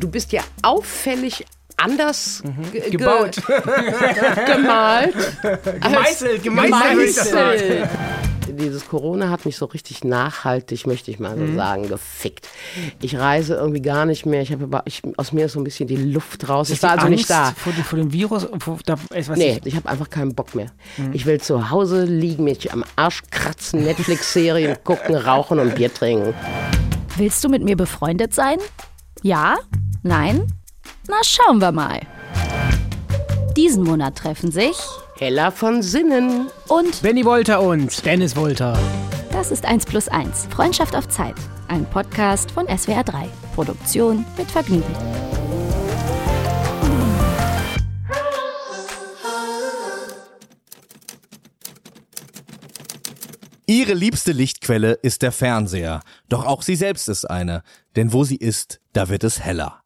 du bist ja auffällig anders ge Gebaut. Ge gemalt. Gemeißelt, gemeißelt. gemeißelt. Dieses Corona hat mich so richtig nachhaltig, möchte ich mal so sagen, gefickt. Ich reise irgendwie gar nicht mehr. Ich habe aber, ich, aus mir ist so ein bisschen die Luft raus. Ich war also nicht da. Vor, die- vor dem Virus? Vor, da, ist was Nee, ich, ich habe einfach keinen Bock mehr. Ich will zu Hause liegen, mich am Arsch kratzen, Netflix-Serien gucken, rauchen und Bier trinken. Willst du mit mir befreundet sein? Ja? Nein? Na, schauen wir mal. Diesen Monat treffen sich Hella von Sinnen. und Benny Wolter und Dennis Wolter. das ist 1 plus 1. Freundschaft auf Zeit. Ein Podcast von SWR 3. Produktion mit Vergnügen. Ihre liebste Lichtquelle ist der Fernseher. Doch auch sie selbst ist eine. Denn wo sie ist, da wird es heller.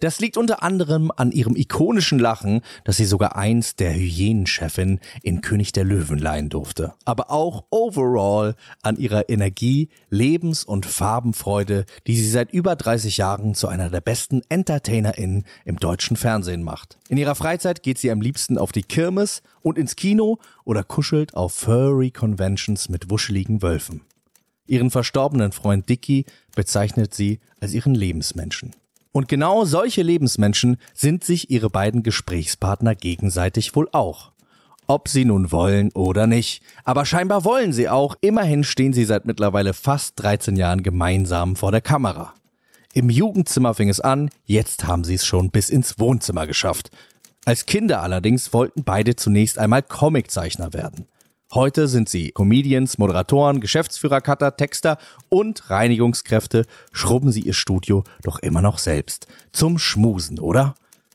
Das liegt unter anderem an ihrem ikonischen Lachen, das sie sogar einst der Hyänenchefin in König der Löwen leihen durfte. Aber auch overall an ihrer Energie, Lebens- und Farbenfreude, die sie seit über 30 Jahren zu einer der besten EntertainerInnen im deutschen Fernsehen macht. In ihrer Freizeit geht sie am liebsten auf die Kirmes und ins Kino oder kuschelt auf Furry Conventions mit wuscheligen Wölfen. Ihren verstorbenen Freund Dicky bezeichnet sie als ihren Lebensmenschen. Und genau solche Lebensmenschen sind sich ihre beiden Gesprächspartner gegenseitig wohl auch. Ob sie nun wollen oder nicht. Aber scheinbar wollen sie auch. Immerhin stehen sie seit mittlerweile fast 13 Jahren gemeinsam vor der Kamera. Im Jugendzimmer fing es an, jetzt haben sie es schon bis ins Wohnzimmer geschafft. Als Kinder allerdings wollten beide zunächst einmal Comiczeichner werden. Heute sind sie Comedians, Moderatoren, Geschäftsführer, Cutter, Texter und Reinigungskräfte, schrubben sie ihr Studio doch immer noch selbst. Zum Schmusen, oder?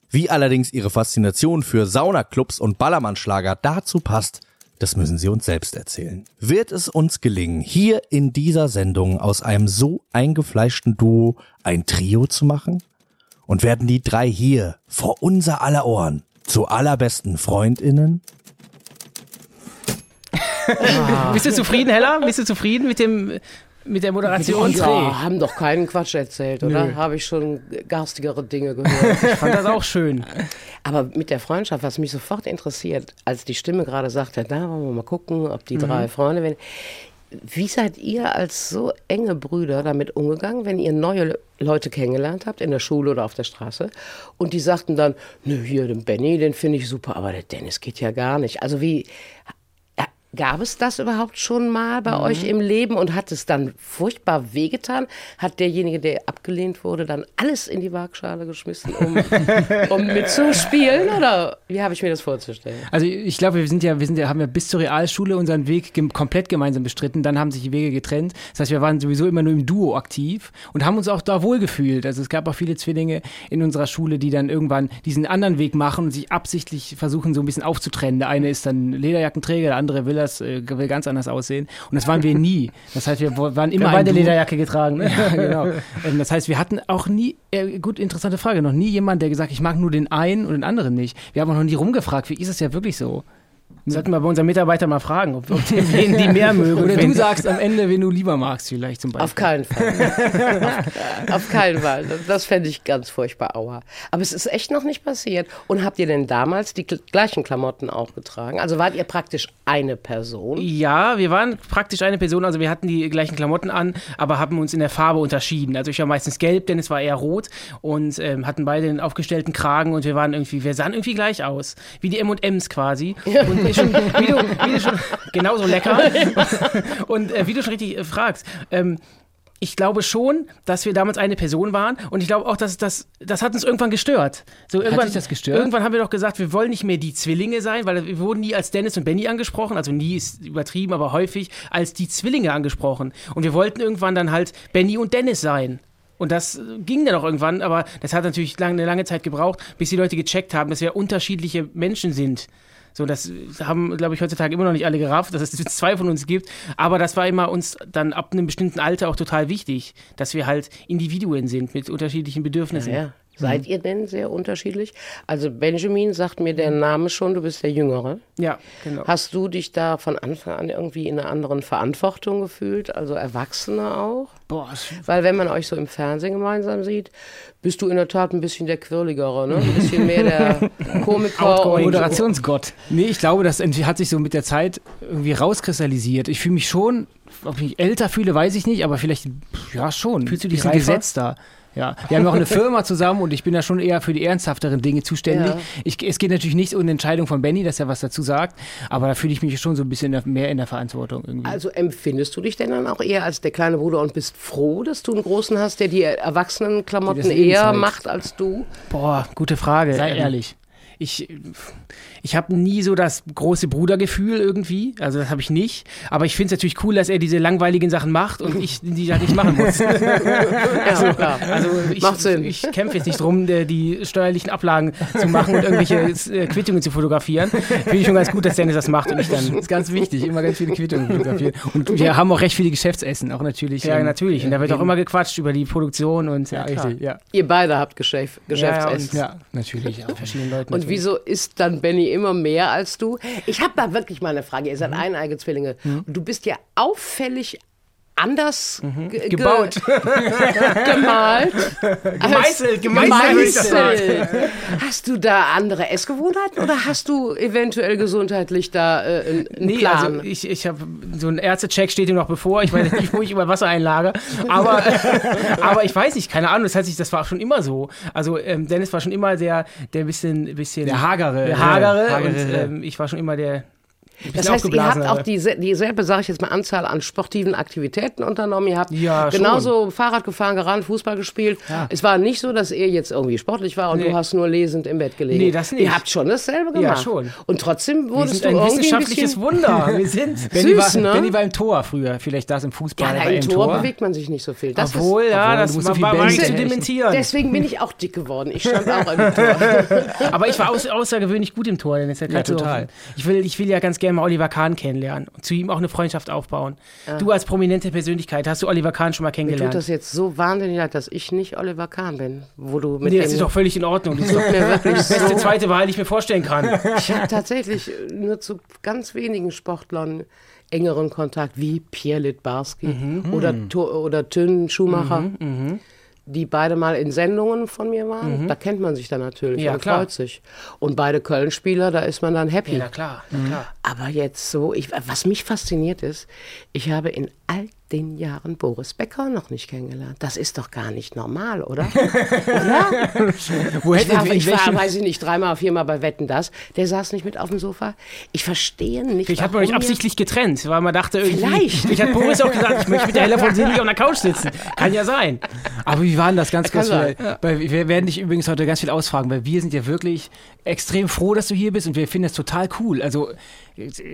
Wie allerdings ihre Faszination für Saunaclubs und Ballermannschlager dazu passt, das müssen sie uns selbst erzählen. Wird es uns gelingen, hier in dieser Sendung aus einem so eingefleischten Duo ein Trio zu machen? Und werden die drei hier vor unser aller Ohren zu allerbesten Freundinnen? Bist du zufrieden, Hella? Bist du zufrieden mit dem mit der Moderation? Ja, haben doch keinen Quatsch erzählt, oder? Habe ich schon garstigere Dinge gehört. Ich fand das auch schön. Aber mit der Freundschaft, was mich sofort interessiert, als die Stimme gerade sagte, da wollen wir mal gucken, ob die drei Freunde werden. Wie seid ihr als so enge Brüder damit umgegangen, wenn ihr neue Le- Leute kennengelernt habt, in der Schule oder auf der Straße, und die sagten dann, nö, hier, den Benny, den finde ich super, aber der Dennis geht ja gar nicht. Also wie, gab es das überhaupt schon mal bei euch im Leben und hat es dann furchtbar wehgetan? Hat derjenige, der abgelehnt wurde, dann alles in die Waagschale geschmissen, um, um mitzuspielen? Oder wie habe ich mir das vorzustellen? Also ich glaube, wir sind ja, wir sind ja, haben ja bis zur Realschule unseren Weg gem komplett gemeinsam bestritten. Dann haben sich die Wege getrennt. Das heißt, wir waren sowieso immer nur im Duo aktiv und haben uns auch da wohlgefühlt. Also es gab auch viele Zwillinge in unserer Schule, die dann irgendwann diesen anderen Weg machen und sich absichtlich versuchen, so ein bisschen aufzutrennen. Der eine ist dann Lederjackenträger, der andere will das, äh, will ganz anders aussehen. Und das waren wir nie. Das heißt, wir waren immer Wir haben beide. Lederjacke getragen. Ne? Ja, genau. Ähm, Das heißt, wir hatten auch nie, äh, gut, interessante Frage, noch nie jemand, der gesagt, ich mag nur den einen und den anderen nicht. Wir haben auch noch nie rumgefragt, wie ist es ja wirklich so? Sollten wir bei unseren Mitarbeitern mal fragen, ob, ob die, wen die mehr mögen. Oder du sagst am Ende, wen du lieber magst, vielleicht zum Beispiel. Auf keinen Fall. auf, auf keinen Fall. Das fände ich ganz furchtbar, aua. Aber es ist echt noch nicht passiert. Und habt ihr denn damals die gl- gleichen Klamotten auch getragen? Also wart ihr praktisch eine Person? Ja, wir waren praktisch eine Person, also wir hatten die gleichen Klamotten an, aber haben uns in der Farbe unterschieden. Also ich war meistens gelb, Dennis war eher rot und ähm, hatten beide den aufgestellten Kragen und wir waren irgendwie, wir sahen irgendwie gleich aus. Wie die M&M's quasi. Und schon, wie, du, wie du schon, genauso lecker. Und äh, wie du schon richtig äh, fragst, ähm, ich glaube schon, dass wir damals eine Person waren und ich glaube auch, dass das, das hat uns irgendwann gestört. So irgendwann, dich das gestört? Irgendwann haben wir doch gesagt, wir wollen nicht mehr die Zwillinge sein, weil wir wurden nie als Dennis und Benny angesprochen, also nie ist übertrieben, aber häufig als die Zwillinge angesprochen. Und wir wollten irgendwann dann halt Benny und Dennis sein. Und das äh, ging dann auch irgendwann, aber das hat natürlich lang, eine lange Zeit gebraucht, bis die Leute gecheckt haben, dass wir unterschiedliche Menschen sind. So, das haben, glaube ich, heutzutage immer noch nicht alle gerafft, dass es zwei von uns gibt. Aber das war immer uns dann ab einem bestimmten Alter auch total wichtig, dass wir halt Individuen sind mit unterschiedlichen Bedürfnissen. Ja, Seid ihr denn sehr unterschiedlich? Also Benjamin sagt mir der Name schon, du bist der Jüngere. Ja, genau. Hast du dich da von Anfang an irgendwie in einer anderen Verantwortung gefühlt, also Erwachsene auch? Boah, Weil wenn man euch so im Fernsehen gemeinsam sieht, bist du in der Tat ein bisschen der Quirligere, ne? Ein bisschen mehr der Komiker. Outgoing. Moderationsgott. Nee, ich glaube, das hat sich so mit der Zeit irgendwie rauskristallisiert. Ich fühle mich schon, ob ich mich älter fühle, weiß ich nicht, aber vielleicht, ja schon. Fühlst du dich reifer? gesetzter. Ja, wir haben auch eine Firma zusammen und ich bin da schon eher für die ernsthafteren Dinge zuständig. Ja. Ich, es geht natürlich nicht um eine Entscheidung von Benny, dass er was dazu sagt, aber da fühle ich mich schon so ein bisschen mehr in der Verantwortung irgendwie. Also empfindest du dich denn dann auch eher als der kleine Bruder und bist froh, dass du einen Großen hast, der die Erwachsenenklamotten Die eher macht als du? Boah, gute Frage. Sei Ähm, ehrlich. Ich, ich habe nie so das große Brudergefühl irgendwie. Also das habe ich nicht. Aber ich finde es natürlich cool, dass er diese langweiligen Sachen macht und ich die da nicht machen muss. Ja, klar. Also ich, Macht Sinn. ich kämpfe jetzt nicht drum, die steuerlichen Ablagen zu machen und irgendwelche äh, Quittungen zu fotografieren. Finde ich schon ganz gut, dass Dennis das macht und ich dann. Das ist ganz wichtig, immer ganz viele Quittungen fotografieren. Und wir haben auch recht viele Geschäftsessen, auch natürlich. Ja, natürlich. Und da wird auch immer gequatscht über die Produktion und Ja, klar. richtig, ja. Ihr beide habt Geschäft, Geschäftsessen. Ja, natürlich auch. Verschiedenen Leuten. Und natürlich. wieso ist dann Benny immer mehr als du? Ich habe da wirklich mal eine Frage. Ihr seid eineige Zwillinge. Und du bist ja auffällig anders ge ge- Gebaut. gemalt. Gemeißelt, gemeißelt, Gemeißelt. Hast du da andere Essgewohnheiten oder hast du eventuell gesundheitlich da äh, einen Nee, Plan? also ich, ich habe so ein Ärztecheck steht ihm noch bevor. Ich weiß nicht, wo ich über Wasser einlage. Aber, aber ich weiß nicht, keine Ahnung. Das heißt, ich, das war schon immer so. Also ähm, Dennis war schon immer der, der bisschen, bisschen Der Hagere. der Hagere, Ja, Hagere, und ähm, ich war schon immer der. Ein Das heißt, ihr habt auch diese, dieselbe, sage ich jetzt mal, Anzahl an sportiven Aktivitäten unternommen. Ihr habt Ja, schon. genauso Fahrrad gefahren, gerannt, Fußball gespielt. Es war nicht so, dass er jetzt irgendwie sportlich war und Nee. du hast nur lesend im Bett gelegen. Nee, das nicht. Ihr habt schon dasselbe Ja, gemacht. schon. Und trotzdem wir wurdest sind du ein irgendwie ein wissenschaftliches bisschen... Wunder. Wir sind. Benny, Süß, war, ne? Benny war im Tor früher, vielleicht das im Fußball. Ja, er im Tor, bewegt man sich nicht so viel. Das Obwohl, ist, ja, Obwohl, das so war, zu dementieren. deswegen bin ich auch dick geworden. Ich stand auch im Tor. Aber ich war außergewöhnlich gut im Tor. Denn es Ja, total. Ich will, ich will ja ganz gerne mal Oliver Kahn kennenlernen und zu ihm auch eine Freundschaft aufbauen. Du als prominente Persönlichkeit, hast du Oliver Kahn schon mal Mir tut kennengelernt? das jetzt so wahnsinnig leid, dass ich nicht Oliver Kahn bin. Wo du mit nee, das ist doch völlig in Ordnung. Das ist doch mir wirklich die beste so zweite Wahl, die ich mir vorstellen kann. Ich habe tatsächlich nur zu ganz wenigen Sportlern engeren Kontakt, wie Pierre Litbarski Mhm. oder, To- oder Tön Schumacher, die beide mal in Sendungen von mir waren. Da kennt man sich dann natürlich Mhm. Ja, und klar. freut sich. Und beide Köln-Spieler, da ist man dann happy. Ja, na klar, na klar. Aber jetzt so, ich, was mich fasziniert ist, ich habe in all den Jahren Boris Becker noch nicht kennengelernt. Das ist doch gar nicht normal, oder? oder? Wo Ich hätte war, in ich war, weiß ich nicht, dreimal, viermal bei Wetten das. Der saß nicht mit auf dem Sofa. Ich verstehe nicht. Man warum euch absichtlich getrennt, weil man dachte irgendwie. Vielleicht. Vielleicht hat Boris auch gesagt, ich möchte mit der Hella von Selig auf der Couch sitzen. Kann ja sein. Aber wie war denn das ganz kurz? weil wir werden dich übrigens heute ganz viel ausfragen, weil wir sind ja wirklich extrem froh, dass du hier bist und wir finden das total cool. Also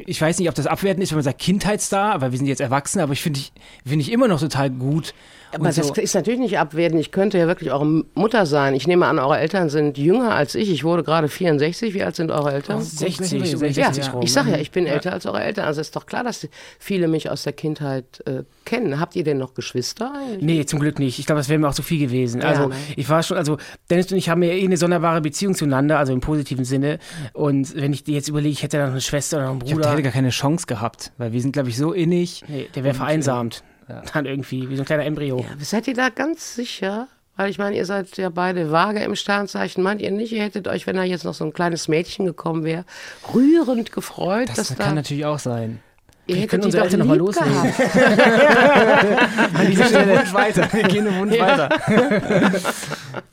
ich weiß nicht, ob das abwertend ist, wenn man sagt Kindheitsstar, weil wir sind jetzt Erwachsene, aber ich finde ich, finde ich immer noch total gut. Aber Und das so- ist natürlich nicht abwertend. Ich könnte ja wirklich eure Mutter sein. Ich nehme an, eure Eltern sind jünger als ich. Ich wurde gerade 64. Wie alt sind eure Eltern? 60, Ja, 60 Ja, rum. ich sage ja, ich bin älter als eure Eltern. Also ist doch klar, dass viele mich aus der Kindheit äh, kennen. Habt ihr denn noch Geschwister eigentlich? Nee, zum Glück nicht. Ich glaube, das wäre mir auch zu viel gewesen. Also, ne? ich war schon, also, Dennis und ich haben ja eh eine sonderbare Beziehung zueinander, also im positiven Sinne. Und wenn ich dir jetzt überlege, ich hätte da noch eine Schwester oder noch einen Ich habe Bruder. hätte gar keine Chance gehabt, weil wir sind, glaube ich, so innig. Nee, der wäre vereinsamt. Dann irgendwie, wie so ein kleiner Embryo. Ja, seid ihr da ganz sicher? Weil ich meine, ihr seid ja beide vage im Sternzeichen. Meint ihr nicht, ihr hättet euch, wenn da jetzt noch so ein kleines Mädchen gekommen wäre, rührend gefreut, Das, dass kann da natürlich auch sein. Ihr können hättet die unsere Eltern noch mal lieb loslegen. An dieser Stelle Wunsch weiter. Wir gehen im Wunsch weiter.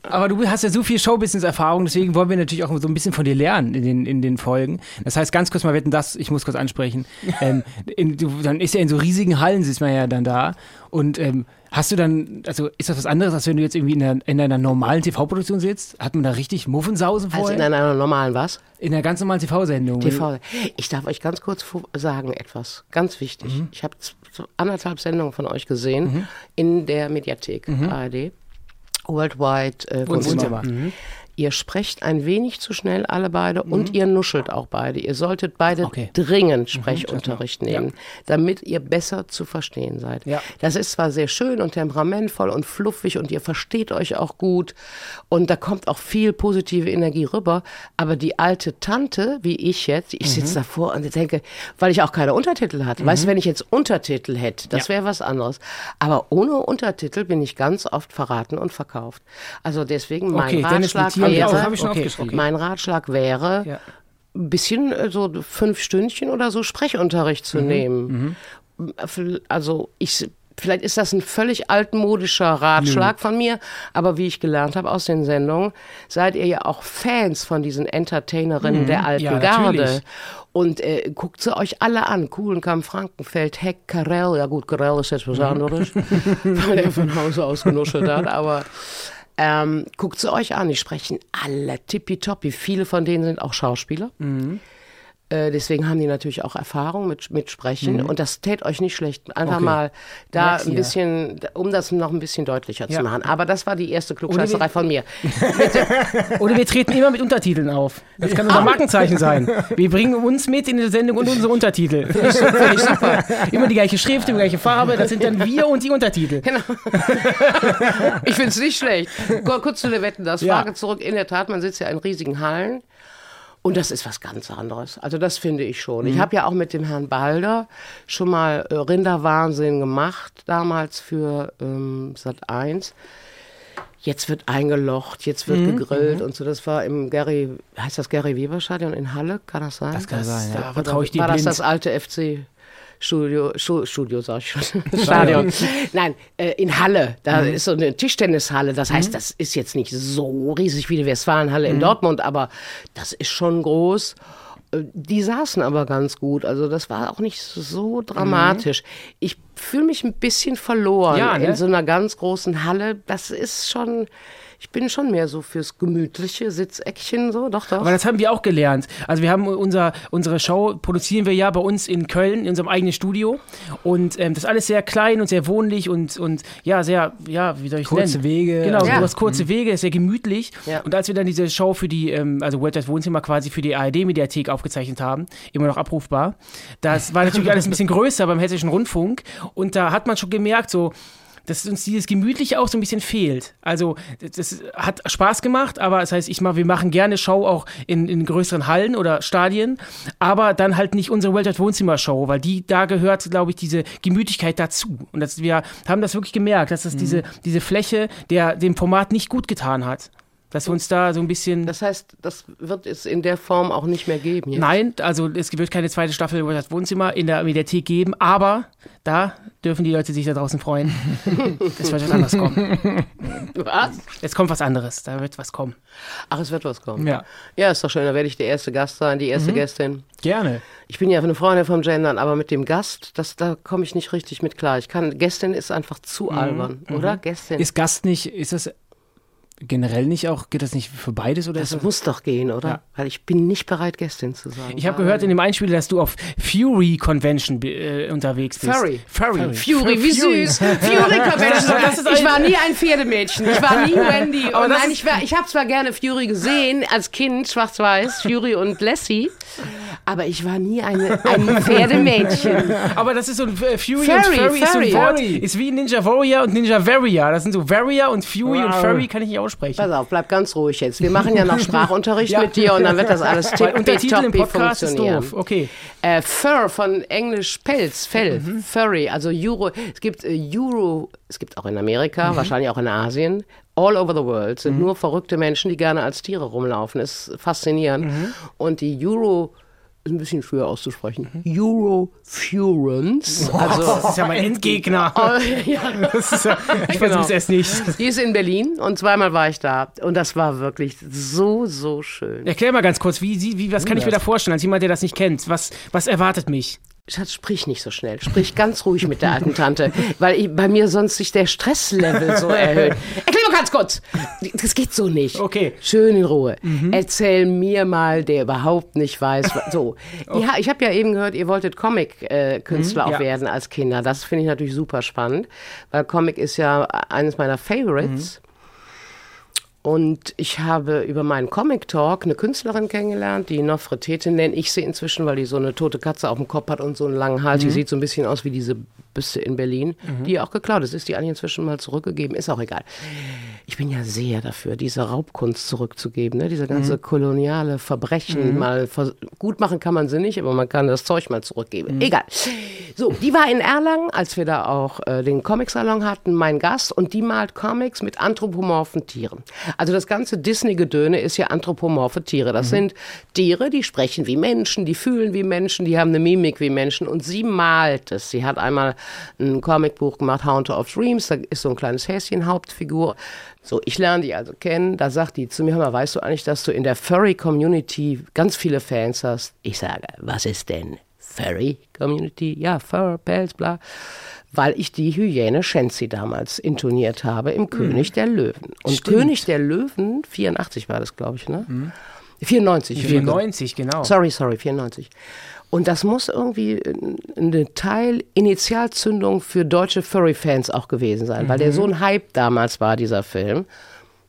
Aber du hast ja so viel Showbusiness-Erfahrung, deswegen wollen wir natürlich auch so ein bisschen von dir lernen in den, in den Folgen. Das heißt, ganz kurz mal wetten, das, ich muss kurz ansprechen. Ähm, in, du, dann ist ja in so riesigen Hallen, sitzt man ja dann da. Und ähm, hast du dann, also ist das was anderes, als wenn du jetzt irgendwie in, der, in einer normalen TV-Produktion sitzt? Hat man da richtig Muffensausen Also vorher? in einer normalen was? in einer ganz normalen TV-Sendung. TV. Ich darf euch ganz kurz sagen etwas, ganz wichtig. Mhm. Ich habe anderthalb Sendungen von euch gesehen in der Mediathek ARD. Worldwide äh, Wohnzimmer. Wohnzimmer. Ihr sprecht ein wenig zu schnell alle beide und ihr nuschelt auch beide. Ihr solltet beide Okay. dringend Sprechunterricht Ja. nehmen, damit ihr besser zu verstehen seid. Ja. Das ist zwar sehr schön und temperamentvoll und fluffig und ihr versteht euch auch gut und da kommt auch viel positive Energie rüber, aber die alte Tante, wie ich jetzt, ich sitze davor und denke, weil ich auch keine Untertitel hatte. Weißt du, wenn ich jetzt Untertitel hätte, das wäre was anderes. Aber ohne Untertitel bin ich ganz oft verraten und verkauft. Also deswegen mein Okay, Ratschlag wir wäre, auch. Hab ich schon okay, aufgeschrieben. mein Ratschlag wäre, Ja. ein bisschen äh, so fünf Stündchen oder so Sprechunterricht Mhm. zu nehmen. Also ich vielleicht ist das ein völlig altmodischer Ratschlag von mir, aber wie ich gelernt habe aus den Sendungen, seid ihr ja auch Fans von diesen Entertainerinnen der alten Mhm. Ja, Garde. natürlich. Und äh, guckt sie euch alle an. Kuhlenkamp, Frankenfeld, Heck, Karel. Ja gut, Karel ist jetzt was Mhm. anderes, weil er von Hause aus genuschelt hat. Aber ähm, guckt sie euch an. Die sprechen alle tippitoppi. Viele von denen sind auch Schauspieler. Mhm. Äh, deswegen haben die natürlich auch Erfahrung mit, mit Sprechen. Und das tät euch nicht schlecht. Einfach Mhm. Okay. mal da Merk's ein bisschen, um das noch ein bisschen deutlicher Ja. zu machen. Aber das war die erste Klugscheißerei von mir. Oder wir treten immer mit Untertiteln auf. Das kann unser Markenzeichen sein. Wir bringen uns mit in die Sendung und unsere Untertitel. Finde ich super. Immer die gleiche Schrift, immer die gleiche Farbe. Das sind dann wir und die Untertitel. Ich finde es nicht schlecht. Kur- Kurz zu der Wetten, das Ja. Frage zurück. In der Tat, man sitzt ja in riesigen Hallen. Und das ist was ganz anderes. Also das finde ich schon. Mhm. Ich habe ja auch mit dem Herrn Balder schon mal äh, Rinderwahnsinn gemacht, damals für ähm, Sat 1. Jetzt wird eingelocht, jetzt wird Mhm. gegrillt und so. Das war im Gary, heißt das Gary Weber Stadion in Halle? Kann das sein? Das kann sein, ja. Da vertraue ich dir War das blind. das alte FC Studio, Studio sag ich schon, Stadion. Nein, äh, in Halle, da Mhm. ist so eine Tischtennishalle. Das heißt, das ist jetzt nicht so riesig wie die Westfalenhalle Mhm. in Dortmund, aber das ist schon groß. Äh, Die saßen aber ganz gut, also das war auch nicht so dramatisch. Ich fühle mich ein bisschen verloren Mhm. Ja, ne? in so einer ganz großen Halle. Das ist schon, ich bin schon mehr so fürs gemütliche Sitzeckchen, so, doch, doch. Aber das haben wir auch gelernt. Also wir haben unser, unsere Show produzieren wir ja bei uns in Köln, in unserem eigenen Studio. Und ähm, das ist alles sehr klein und sehr wohnlich und, und ja, sehr, ja, wie soll ich Kurze nennen? Wege. Genau, Ja. du hast kurze Wege, ist sehr gemütlich. Ja. Und als wir dann diese Show für die, ähm, also World das Wohnzimmer quasi für die ARD-Mediathek aufgezeichnet haben, immer noch abrufbar, das war natürlich alles ein bisschen größer beim Hessischen Rundfunk. Und da hat man schon gemerkt, so, dass uns dieses Gemütliche auch so ein bisschen fehlt. Also das hat Spaß gemacht, aber das heißt, ich mal, wir machen gerne Show auch in, in größeren Hallen oder Stadien, aber dann halt nicht unsere World Wohnzimmer Show, weil die da gehört, glaube ich, diese Gemütlichkeit dazu. Und das, wir haben das wirklich gemerkt, dass das diese, diese Fläche der dem Format nicht gut getan hat. Dass wir uns da so ein bisschen. das heißt, das wird es in der Form auch nicht mehr geben. Jetzt. Nein, also es wird keine zweite Staffel über das Wohnzimmer in der Mediathek geben, aber da dürfen die Leute sich da draußen freuen. Es wird was anderes kommen. Was? Es kommt was anderes, da wird was kommen. Ach, es wird was kommen. Ja. Ja, ist doch schön. Da werde ich der erste Gast sein, die erste Gästin. Gerne. Ich bin ja eine Freundin vom Gendern, aber mit dem Gast, das, da komme ich nicht richtig mit klar. Ich kann, Gästin ist einfach zu albern, oder? Gästin. Ist Gast nicht, ist das generell nicht auch, geht das nicht für beides oder das ist das, muss doch gehen, oder? Ja. Weil ich bin nicht bereit, Gästin zu sein. Ich habe gehört in dem Einspieler, dass du auf Fury Convention äh, unterwegs bist. Furry. Furry. Fury, wie süß. Fury Convention. Das ist ich war nie ein Pferdemädchen. Ich war nie Wendy. Das nein, ich, war- ich habe zwar gerne Fury gesehen, als Kind, schwarz-weiß, Fury und Lassie. Aber ich war nie eine, ein Pferdemädchen. Aber das ist so ein äh, Fury, Furry, und Furry ist so ein Furry. Wort. Furry. Ist wie Ninja Warrior und Ninja Warrior. Das sind so Warrior und Fury und Wow. Furry kann ich nicht aussprechen. Pass auf, bleib ganz ruhig jetzt. Wir machen ja noch Sprachunterricht mit dir und dann wird das alles Weil Untertitel im Podcast ist funktionieren. doof. Okay. Äh, Fur von Englisch Pelz, Fell, Furry, also Euro. Es gibt äh, Euro, es gibt auch in Amerika, wahrscheinlich auch in Asien. All over the world sind nur verrückte Menschen, die gerne als Tiere rumlaufen. Das ist faszinierend. Und die Euro ist ein bisschen schwer auszusprechen. Eurofurence. Das Also ist ja mein Endgegner. Oh, ja, Das ist ja, ich versuch's erst nicht. die ist in Berlin und zweimal war ich da. Und das war wirklich so, so schön. Erklär mal ganz kurz, wie, wie, was kann ich mir da vorstellen, als jemand, der das nicht kennt? Was, was erwartet mich? Schatz, sprich nicht so schnell. Sprich ganz ruhig mit der alten Tante, weil ich, bei mir sonst sich der Stresslevel so erhöht. Erklär mal ganz kurz. Das geht so nicht. Okay. Schön in Ruhe. Erzähl mir mal, der überhaupt nicht weiß. So. Ja, ich habe ja eben gehört, ihr wolltet Comic-Künstler auch ja. werden als Kinder. Das finde ich natürlich super spannend, weil Comic ist ja eines meiner Favorites. Und ich habe über meinen Comic Talk eine Künstlerin kennengelernt, die Nofretete nenne ich sie inzwischen, weil die so eine tote Katze auf dem Kopf hat und so einen langen Hals. Die sieht so ein bisschen aus wie diese Büste in Berlin, die auch geklaut ist. Ist die eigentlich inzwischen mal zurückgegeben? Ist auch egal. Ich bin ja sehr dafür, diese Raubkunst zurückzugeben, ne? diese ganze koloniale Verbrechen mal vers- gut machen kann man sie nicht, aber man kann das Zeug mal zurückgeben. Egal. So, die war in Erlangen, als wir da auch äh, den Comic-Salon hatten, mein Gast und die malt Comics mit anthropomorphen Tieren. Also das ganze Disney-Gedöne ist ja anthropomorphe Tiere. Das sind Tiere, die sprechen wie Menschen, die fühlen wie Menschen, die haben eine Mimik wie Menschen und sie malt es. Sie hat einmal ein Comicbuch gemacht, Haunter of Dreams, da ist so ein kleines Häschen Hauptfigur. So, ich lerne die also kennen, da sagt die zu mir, hör mal, weißt du eigentlich, dass du in der Furry-Community ganz viele Fans hast? Ich sage, was ist denn Furry-Community? Ja, Fur, Pelz, bla. Weil ich die Hyäne Shenzi damals intoniert habe im König der Löwen. Und Stimmt. König der Löwen, 84 war das, glaube ich, ne? 94. 94, genau. Sorry, sorry, 94. Und das muss irgendwie eine Teil Initialzündung für deutsche Furry-Fans auch gewesen sein, weil der so ein Hype damals war, dieser Film.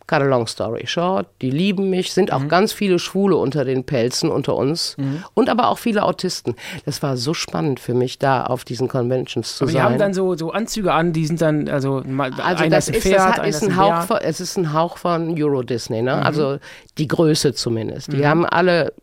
Cut a long story short, die lieben mich, sind auch ganz viele Schwule unter den Pelzen unter uns und aber auch viele Autisten. Das war so spannend für mich, da auf diesen Conventions zu Aber die sein. haben dann so, so Anzüge an, die sind dann, also, Also das ist, Pferd, das hat, ist ein Hauch von, es ist ein Hauch von Euro Disney, ne? Mhm. Also die Größe zumindest. Die haben alle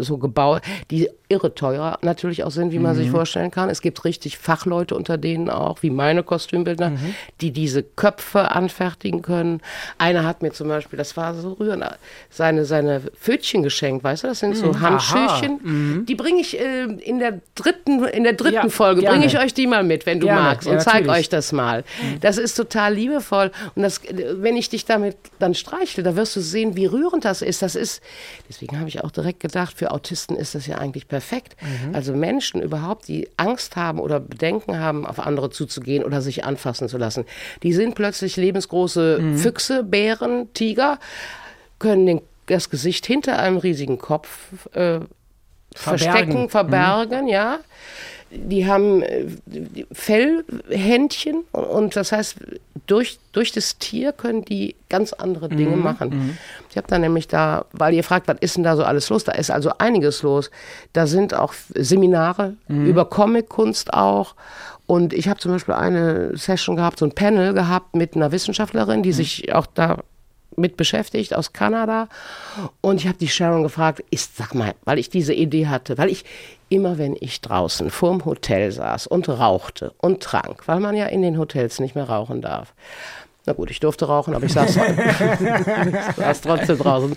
so gebaut, die irre teuer natürlich auch sind, wie man Mhm. sich vorstellen kann. Es gibt richtig Fachleute unter denen auch, wie meine Kostümbildner, Mhm. die diese Köpfe anfertigen können. Einer hat mir zum Beispiel, das war so rührend, seine, seine Pfötchen geschenkt, weißt du, das sind so Handschüchen. Die bringe ich äh, in der dritten, in der dritten Mhm. Ja, Folge, bringe ich euch die mal mit, wenn du Gerne, magst ja, und zeig natürlich. euch das mal. Das ist total liebevoll. Und das, wenn ich dich damit dann streichle, da wirst du sehen, wie rührend das ist. Das ist, deswegen habe ich auch direkt gedacht, für Autisten ist das ja eigentlich perfekt. Also Menschen überhaupt, die Angst haben oder Bedenken haben, auf andere zuzugehen oder sich anfassen zu lassen, die sind plötzlich lebensgroße Füchse, Bären, Tiger, können den, das Gesicht hinter einem riesigen Kopf äh, verstecken, verbergen, ja. Die haben äh, Fellhändchen und, und das heißt, durch, durch das Tier können die ganz andere Dinge machen. Ich habe dann nämlich da, weil ihr fragt, was ist denn da so alles los? Da ist also einiges los. Da sind auch Seminare über Comic-Kunst auch. Und ich habe zum Beispiel eine Session gehabt, so ein Panel gehabt mit einer Wissenschaftlerin, die sich auch da mit beschäftigt aus Kanada. Und ich habe die Sharon gefragt, ist, sag mal, weil ich diese Idee hatte, weil ich immer, wenn ich draußen vorm Hotel saß und rauchte und trank, weil man ja in den Hotels nicht mehr rauchen darf. Na gut, ich durfte rauchen, aber ich saß, ich saß trotzdem draußen.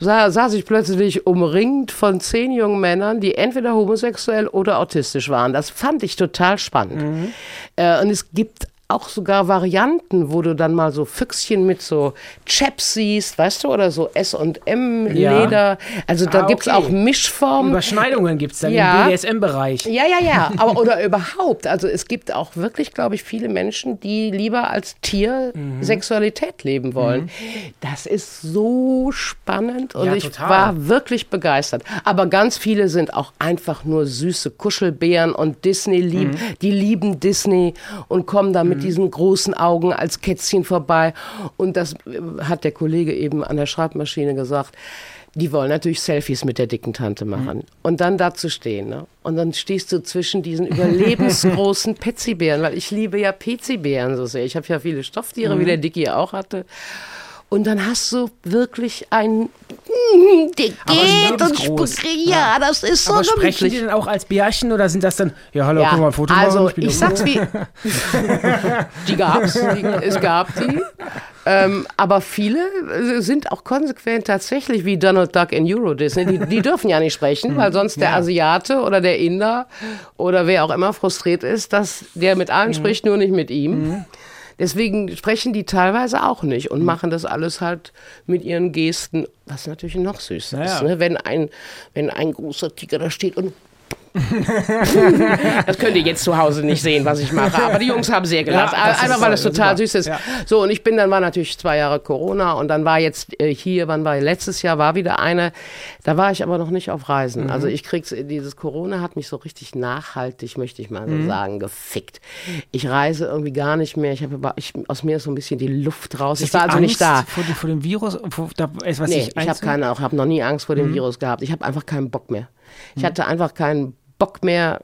Sa saß ich plötzlich umringt von zehn jungen Männern, die entweder homosexuell oder autistisch waren. Das fand ich total spannend. Äh, und es gibt auch sogar Varianten, wo du dann mal so Füchschen mit so Chaps siehst, weißt du, oder so S&M-Leder. Also da Ah, gibt's okay. auch Mischformen. Überschneidungen gibt es dann Ja. im BDSM-Bereich. Ja, ja, ja, aber oder überhaupt. Also es gibt auch wirklich, glaube ich, viele Menschen, die lieber als Tier Mhm. Sexualität leben wollen. Das ist so spannend und Ja, ich total. war wirklich begeistert. Aber ganz viele sind auch einfach nur süße Kuschelbären und Disney lieben. Mhm. Die lieben Disney und kommen da mit diesen großen Augen als Kätzchen vorbei. Und das äh, hat der Kollege eben an der Schreibmaschine gesagt. Die wollen natürlich Selfies mit der dicken Tante machen. Und dann da zu stehen. Ne? Und dann stehst du zwischen diesen überlebensgroßen Petsybären, weil ich liebe ja Petsybären so sehr. Ich habe ja viele Stofftiere, wie der Dicky auch hatte. Und dann hast du wirklich ein, der Aber geht und spricht. Ja, das ist so Aber sprechen die gemütlich. denn auch als Bärchen oder sind das dann, ja hallo, Ja, wir mal ein Foto also machen? ich doch- sag's wie, die gab's, die, es gab die, ähm, aber viele äh, sind auch konsequent tatsächlich wie Donald Duck in Euro Disney. Die, die dürfen ja nicht sprechen, weil sonst der Asiate oder der Inder oder wer auch immer frustriert ist, dass der mit allen spricht, nur nicht mit ihm. Deswegen sprechen die teilweise auch nicht und machen das alles halt mit ihren Gesten, was natürlich noch süßer Ja, ist. Ne? Wenn, ein, wenn ein großer Tiger da steht und das könnt ihr jetzt zu Hause nicht sehen, was ich mache. Aber die Jungs haben sehr gelacht. Ja, das Einfach weil es so, total super. süß ist. Ja. So, und ich bin dann, war natürlich zwei Jahre Corona und dann war jetzt äh, hier, wann war letztes Jahr war wieder eine, da war ich aber noch nicht auf Reisen. Mhm. Also ich krieg's, dieses Corona hat mich so richtig nachhaltig, möchte ich mal so Mhm. sagen, gefickt. Ich reise irgendwie gar nicht mehr. Ich habe ich, aus mir ist so ein bisschen die Luft raus. Ist Ich war also nicht da. Angst Vor, dem- vor dem Virus? Vor, da, was Nee, sich ich habe keine, ich habe noch nie Angst vor dem Virus gehabt. Ich habe einfach keinen Bock mehr. Ich hatte einfach keinen Bock mehr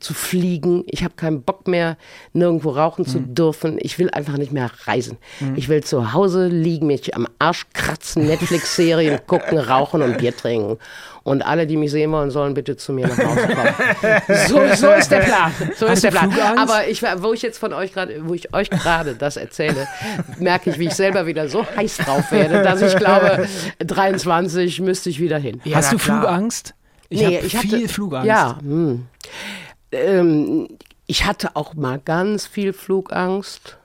zu fliegen. Ich habe keinen Bock mehr, nirgendwo rauchen zu dürfen. Ich will einfach nicht mehr reisen. Ich will zu Hause liegen, mich am Arsch kratzen, Netflix-Serien gucken, rauchen und Bier trinken. Und alle, die mich sehen wollen, sollen bitte zu mir nach Hause kommen. So, so ist der Plan. So ist der Plan. Flugangst? Aber ich, wo ich jetzt von euch gerade, wo ich euch gerade das erzähle, merke ich, wie ich selber wieder so heiß drauf werde, dass ich glaube, 23 müsste ich wieder hin. Hast na du klar. Flugangst? Ich Nee, habe ich hatte- viel Flugangst. Ja. Hm. Ähm, ich hatte auch mal ganz viel Flugangst.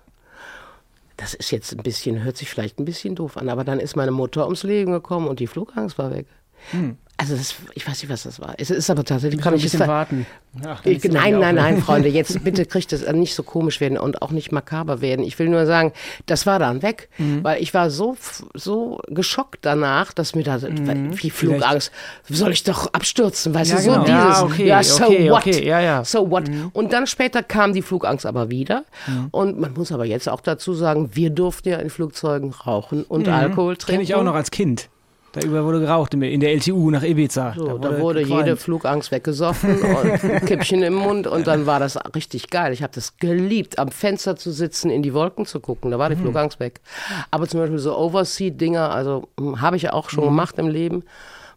Das ist jetzt ein bisschen, hört sich vielleicht ein bisschen doof an, aber dann ist meine Mutter ums Leben gekommen und die Flugangst war weg. Also das, ich weiß nicht, was das war. Es ist aber tatsächlich, kann Kann ein ich bisschen warten. Ach, ich, es nein, nein, nein, Freunde, jetzt bitte kriegt es nicht so komisch werden und auch nicht makaber werden. Ich will nur sagen, das war dann weg, Mhm. weil ich war so, so geschockt danach, dass mir da wie Flugangst, soll ich doch abstürzen, weißt Ja, du, so genau. dieses, Ja, okay, ja, so okay, what, okay, ja, ja. so what. Mhm. Und dann später kam die Flugangst aber wieder und man muss aber jetzt auch dazu sagen, wir durften ja in Flugzeugen rauchen und Alkohol trinken. Kenne Mhm. ich auch noch als Kind. Da über wurde geraucht in in der LTU nach Ibiza. So, da wurde, gequalmt. jede Flugangst weggesoffen und ein Kippchen im Mund und dann war das richtig geil. Ich habe das geliebt, am Fenster zu sitzen, in die Wolken zu gucken. Da war die Mhm. Flugangst weg. Aber zum Beispiel so Overseas-Dinger, also hm, habe ich ja auch schon Mhm. gemacht im Leben.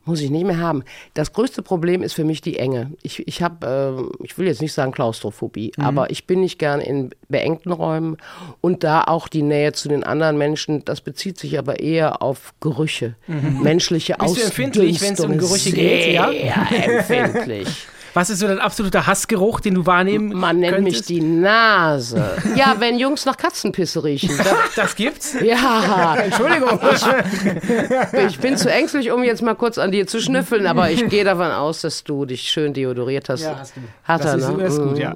Muss ich nicht mehr haben. Das größte Problem ist für mich die Enge. Ich, ich habe, ähm, ich will jetzt nicht sagen Klaustrophobie, Mhm. aber ich bin nicht gern in beengten Räumen und da auch die Nähe zu den anderen Menschen. Das bezieht sich aber eher auf Gerüche, menschliche Bist du empfindlich, wenn es um Gerüche geht, ja? Empfindlich. Was ist so dein absoluter Hassgeruch, den du wahrnehmen Man nennt mich die Nase. Ja, wenn Jungs nach Katzenpisse riechen. Da, Das gibt's? ja, Entschuldigung. Ich, ich bin zu ängstlich, um jetzt mal kurz an dir zu schnüffeln, aber ich gehe davon aus, dass du dich schön deodoriert hast. Ja, hast du. Hat Das er, ist- ne? das ist gut, Mhm. ja.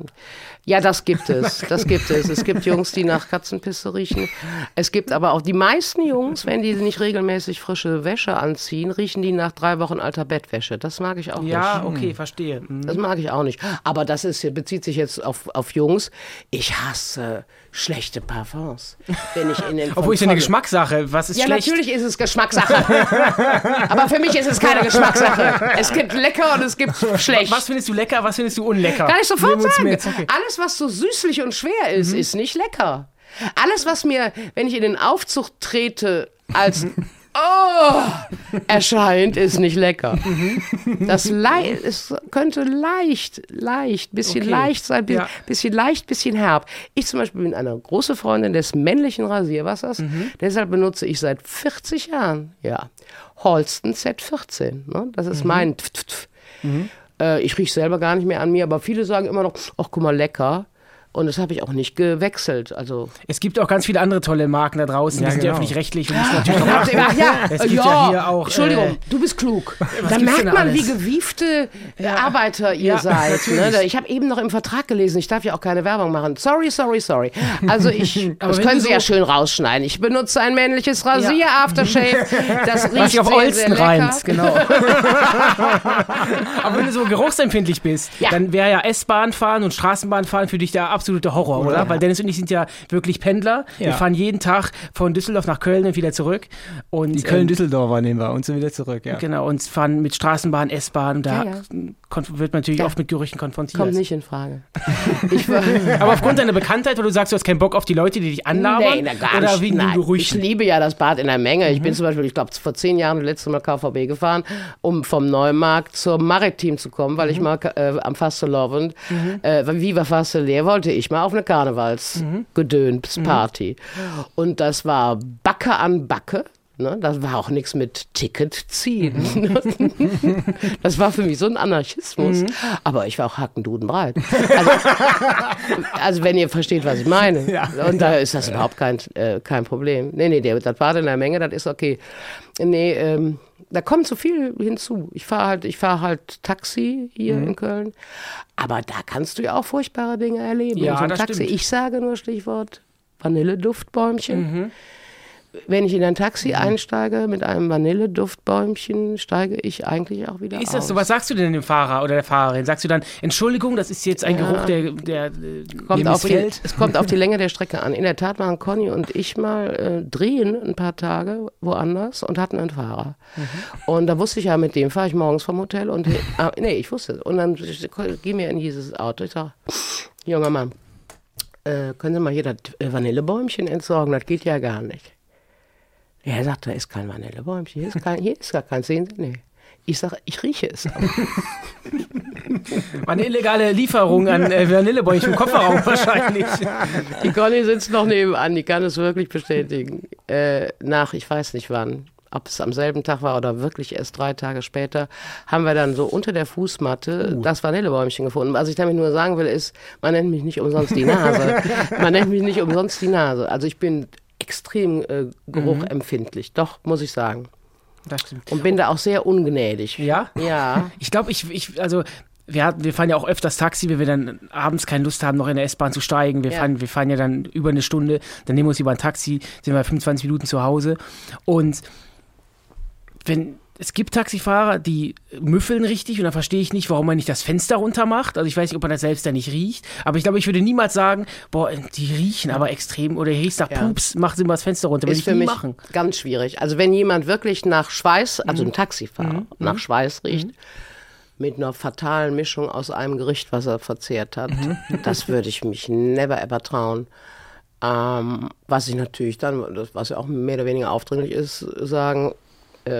Ja, das gibt es. Das gibt es. Es gibt Jungs, die nach Katzenpisse riechen. Es gibt aber auch die meisten Jungs, wenn die nicht regelmäßig frische Wäsche anziehen, riechen die nach drei Wochen alter Bettwäsche. Das mag ich auch nicht. Ja, okay, verstehe. Mhm. Das mag ich auch nicht. Aber das ist, bezieht sich jetzt auf, auf Jungs. Ich hasse schlechte Parfums. Wenn ich in den Obwohl ist ja eine Geschmackssache. Was ist ja, schlecht? natürlich ist es Geschmackssache. Aber für mich ist es keine Geschmackssache. Es gibt lecker und es gibt schlecht. Was findest du lecker, was findest du unlecker? Kann ich sofort sagen. okay. Alles, was so süßlich und schwer ist, Mhm. ist nicht lecker. Alles, was mir, wenn ich in den Aufzug trete, als oh erscheint, ist nicht lecker. Mhm. Das lei es könnte leicht, leicht, bisschen Okay. leicht sein, bi- Ja. bisschen leicht, bisschen herb. Ich zum Beispiel bin eine große Freundin des männlichen Rasierwassers. Mhm. Deshalb benutze ich seit 40 Jahren, ja, Holsten Z14. Ne? Das Mhm. ist mein. Pf, pf, pf. Äh, ich rieche selber gar nicht mehr an mir, aber viele sagen immer noch, ach guck mal, lecker. Und das habe ich auch nicht gewechselt. Also Es gibt auch ganz viele andere tolle Marken da draußen. Ja, die sind ja genau. öffentlich-rechtlich und müssen natürlich drauf achten. Ach ja, Es gibt ja, ja hier auch, Entschuldigung, äh, du bist klug. Da merkt man, alles? wie gewiefte Arbeiter ihr Ja, seid. Ne? Ich habe eben noch im Vertrag gelesen, ich darf ja auch keine Werbung machen. Sorry, sorry, sorry. Also ich, das können Sie so- ja schön rausschneiden. Ich benutze ein männliches Rasier-Aftershave. Das riecht Was sich auf sehr, Olsten sehr lecker. reimt, genau. Aber wenn du so geruchsempfindlich bist, Ja. dann wäre ja S-Bahn fahren und Straßenbahn fahren für dich der absolute Horror, oder? Weil Dennis und ich sind ja wirklich Pendler. Wir Ja. fahren jeden Tag von Düsseldorf nach Köln und wieder zurück. Und, Die ähm, Köln-Düsseldorfer nehmen wir und sind wieder zurück, ja. Genau, und fahren mit Straßenbahn, S-Bahn und da Ja, ja. wird man natürlich Ja. oft mit Gerüchen konfrontiert. Kommt nicht in Frage. Ich war, Aber aufgrund deiner Bekanntheit, weil du sagst, du hast keinen Bock auf die Leute, die dich anlabern? Nee, na, gar oder nicht. wegen Nein, ich liebe ja das Bad in der Menge. Ich bin Mhm. zum Beispiel, ich glaube, vor zehn Jahren das letzte Mal KVB gefahren, um vom Neumarkt zur Maritim zu kommen, Mhm. weil ich mal äh, am Fastelovend, äh, Viva Fasteler, wollte ich mal auf eine Mhm. Karnevalsgedöns-Party. Und das war Backe an Backe. Ne? Das war auch nichts mit Ticket ziehen. Mhm. das war für mich so ein Anarchismus. Mhm. Aber ich war auch hackendudenbreit. Also, also, wenn ihr versteht, was ich meine. Ja. Und da ist das überhaupt kein, äh, kein Problem. Nee, nee, das war in der Menge, das ist okay. Nee, ähm, da kommt so viel hinzu. Ich fahre halt, ich fahre halt Taxi hier mhm. in Köln. Aber da kannst du ja auch furchtbare Dinge erleben. Ja, so das Taxi. Stimmt. Ich sage nur Stichwort Vanilleduftbäumchen. Wenn ich in ein Taxi mhm. einsteige mit einem Vanilleduftbäumchen, steige ich eigentlich auch wieder Ist das aus. so? Was sagst du denn dem Fahrer oder der Fahrerin? Sagst du dann, Entschuldigung, das ist jetzt ein ja. Geruch, der, der kommt auf die, Es kommt auf die Länge der Strecke an. In der Tat waren Conny und ich mal äh, drehen ein paar Tage woanders und hatten einen Fahrer. Mhm. Und da wusste ich ja, mit dem fahre ich morgens vom Hotel und ah, nee, ich wusste. Und dann gehen wir in dieses Auto. Ich sage, junger Mann, äh, können Sie mal hier das Vanillebäumchen entsorgen? Das geht ja gar nicht. Er sagt, da ist kein Vanillebäumchen, hier ist, kein, hier ist gar kein Sehen. Nee. Ich sage, ich rieche es. War eine illegale Lieferung an äh, Vanillebäumchen im Kofferraum wahrscheinlich. Die Conny sitzt noch nebenan, die kann es wirklich bestätigen. Äh, nach, ich weiß nicht wann, ob es am selben Tag war oder wirklich erst drei Tage später, haben wir dann so unter der Fußmatte uh. das Vanillebäumchen gefunden. Was ich damit nur sagen will, ist, man nennt mich nicht umsonst die Nase. man nennt mich nicht umsonst die Nase. Also ich bin extrem äh, geruchempfindlich. Mhm. Doch, muss ich sagen. Das stimmt. Und bin da auch sehr ungnädig. Ja? Ja. Ich glaube, ich, ich, also wir, wir fahren ja auch öfters Taxi, wenn wir dann abends keine Lust haben, noch in der S-Bahn zu steigen. Wir, ja. fahren, wir fahren ja dann über eine Stunde, dann nehmen wir uns über ein Taxi, sind wir 25 Minuten zu Hause. Und wenn es gibt Taxifahrer, die müffeln richtig und dann verstehe ich nicht, warum man nicht das Fenster runter macht. Also ich weiß nicht, ob man das selbst da nicht riecht, aber ich glaube, ich würde niemals sagen, boah, die riechen aber extrem oder riecht nach ja. Pups, macht sie mal das Fenster runter. Ist für mich machen. ganz schwierig. Also wenn jemand wirklich nach Schweiß, also mhm. ein Taxifahrer, mhm. nach mhm. Schweiß riecht, mhm. mit einer fatalen Mischung aus einem Gericht, was er verzehrt hat, mhm. das würde ich mich never ever trauen. Ähm, was ich natürlich dann, was ja auch mehr oder weniger aufdringlich ist, sagen,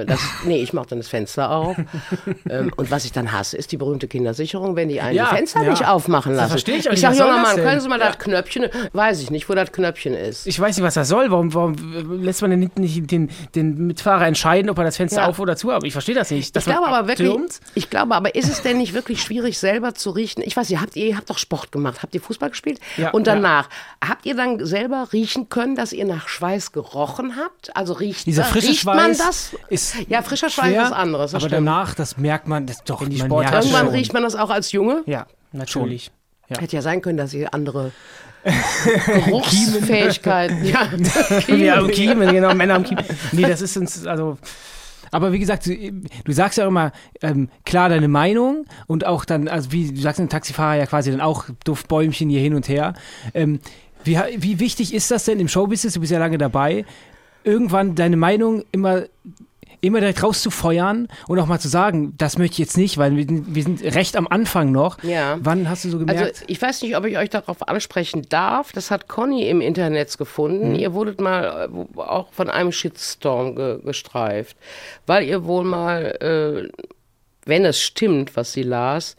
das, nee, ich mache dann das Fenster auf. ähm, und was ich dann hasse, ist die berühmte Kindersicherung, wenn die einen ja, die Fenster ja. nicht aufmachen lassen. Das verstehe ich Ich sage, junger Mann, können Sie mal ja. das Knöpfchen, weiß ich nicht, wo das Knöpfchen ist. Ich weiß nicht, was das soll. Warum, warum lässt man denn nicht den, den Mitfahrer entscheiden, ob er das Fenster auf oder zu hat? Ich verstehe das nicht. Das ich glaube aber wirklich, ich glaube aber, ist es denn nicht wirklich schwierig, selber zu riechen? Ich weiß, ihr habt, ihr habt doch Sport gemacht, habt ihr Fußball gespielt? und danach, habt ihr dann selber riechen können, dass ihr nach Schweiß gerochen habt? Also riecht, Dieser frische riecht Schweiß man das? Ist ja, frischer Schweiß ist was anderes. aber stimmt. danach, das merkt man, das doch in die Sport. Irgendwann schon. riecht man das auch als Junge. Ja, natürlich. Ja. Hätte ja sein können, dass ihr andere Geruchsfähigkeiten. ja, Kiemen. ja, Kiemen, genau, Männer am Kiemen. Nee, das ist uns, also. Aber wie gesagt, du, du sagst ja auch immer ähm, klar deine Meinung und auch dann, also wie du sagst, ein Taxifahrer ja quasi dann auch Duftbäumchen hier hin und her. Ähm, wie, wie wichtig ist das denn im Showbusiness? Du bist ja lange dabei irgendwann deine Meinung immer immer direkt rauszufeuern und auch mal zu sagen, das möchte ich jetzt nicht, weil wir, wir sind recht am Anfang noch. Ja. Wann hast du so gemerkt? Also ich weiß nicht, ob ich euch darauf ansprechen darf. Das hat Conny im Internet gefunden. Hm. Ihr wurdet mal äh, auch von einem Shitstorm ge gestreift, weil ihr wohl mal, äh, wenn es stimmt, was sie las,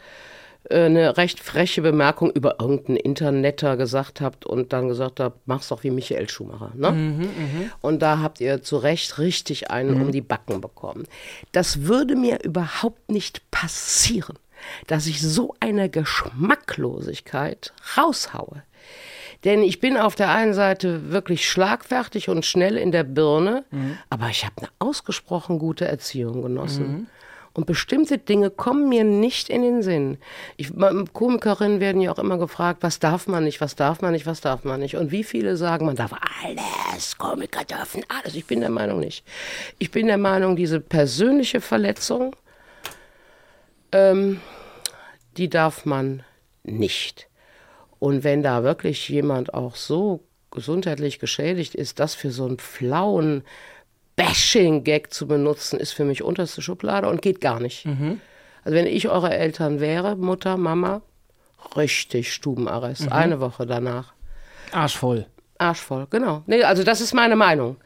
eine recht freche Bemerkung über irgendeinen Internetter gesagt habt und dann gesagt habt, mach's doch wie Michael Schumacher. Ne? Mhm, mh. Und da habt ihr zu Recht richtig einen mhm. um die Backen bekommen. Das würde mir überhaupt nicht passieren, dass ich so eine Geschmacklosigkeit raushaue. Denn ich bin auf der einen Seite wirklich schlagfertig und schnell in der Birne, mhm. aber ich habe eine ausgesprochen gute Erziehung genossen. Und bestimmte Dinge kommen mir nicht in den Sinn. Ich, Komikerinnen werden ja auch immer gefragt, was darf man nicht, was darf man nicht, was darf man nicht. Und wie viele sagen, man darf alles, Komiker dürfen alles. Ich bin der Meinung nicht. Ich bin der Meinung, diese persönliche Verletzung, ähm, die darf man nicht. Und wenn da wirklich jemand auch so gesundheitlich geschädigt ist, das für so einen flauen Bashing-Gag zu benutzen, ist für mich unterste Schublade und geht gar nicht. Mhm. Also wenn ich eure Eltern wäre, Mutter, Mama, richtig Stubenarrest. Mhm. Eine Woche danach. Arschvoll. Arschvoll, genau. Nee, also das ist meine Meinung.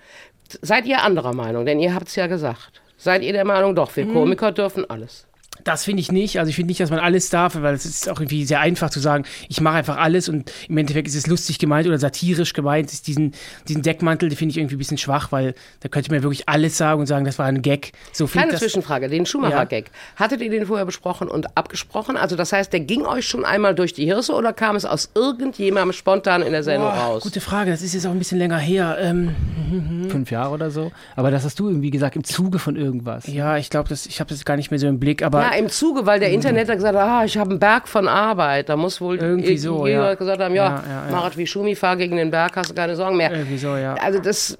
Seid ihr anderer Meinung? Denn ihr habt es ja gesagt. Seid ihr der Meinung, doch, wir mhm. Komiker dürfen alles. Das finde ich nicht. Also ich finde nicht, dass man alles darf, weil es ist auch irgendwie sehr einfach zu sagen, ich mache einfach alles und im Endeffekt ist es lustig gemeint oder satirisch gemeint. Ist diesen, diesen Deckmantel, den finde ich irgendwie ein bisschen schwach, weil da könnte man wirklich alles sagen und sagen, das war ein Gag. So Kleine das, Zwischenfrage, den Schumacher-Gag. Ja. Hattet ihr den vorher besprochen und abgesprochen? Also das heißt, der ging euch schon einmal durch die Hirse oder kam es aus irgendjemandem spontan in der Sendung Boah, raus? Gute Frage, das ist jetzt auch ein bisschen länger her. Ähm, Fünf Jahre oder so. Aber das hast du irgendwie gesagt, im Zuge von irgendwas. Ja, ich glaube, ich habe das gar nicht mehr so im Blick. Aber ja, im Zuge, weil der. Internet gesagt hat, ah, ich habe einen Berg von Arbeit. Da muss wohl irgendwie so, ja. gesagt haben, ja, ja, ja, ja. Marat wie Schumi, fahr gegen den Berg, hast du keine Sorgen mehr. Irgendwie so, ja. Also das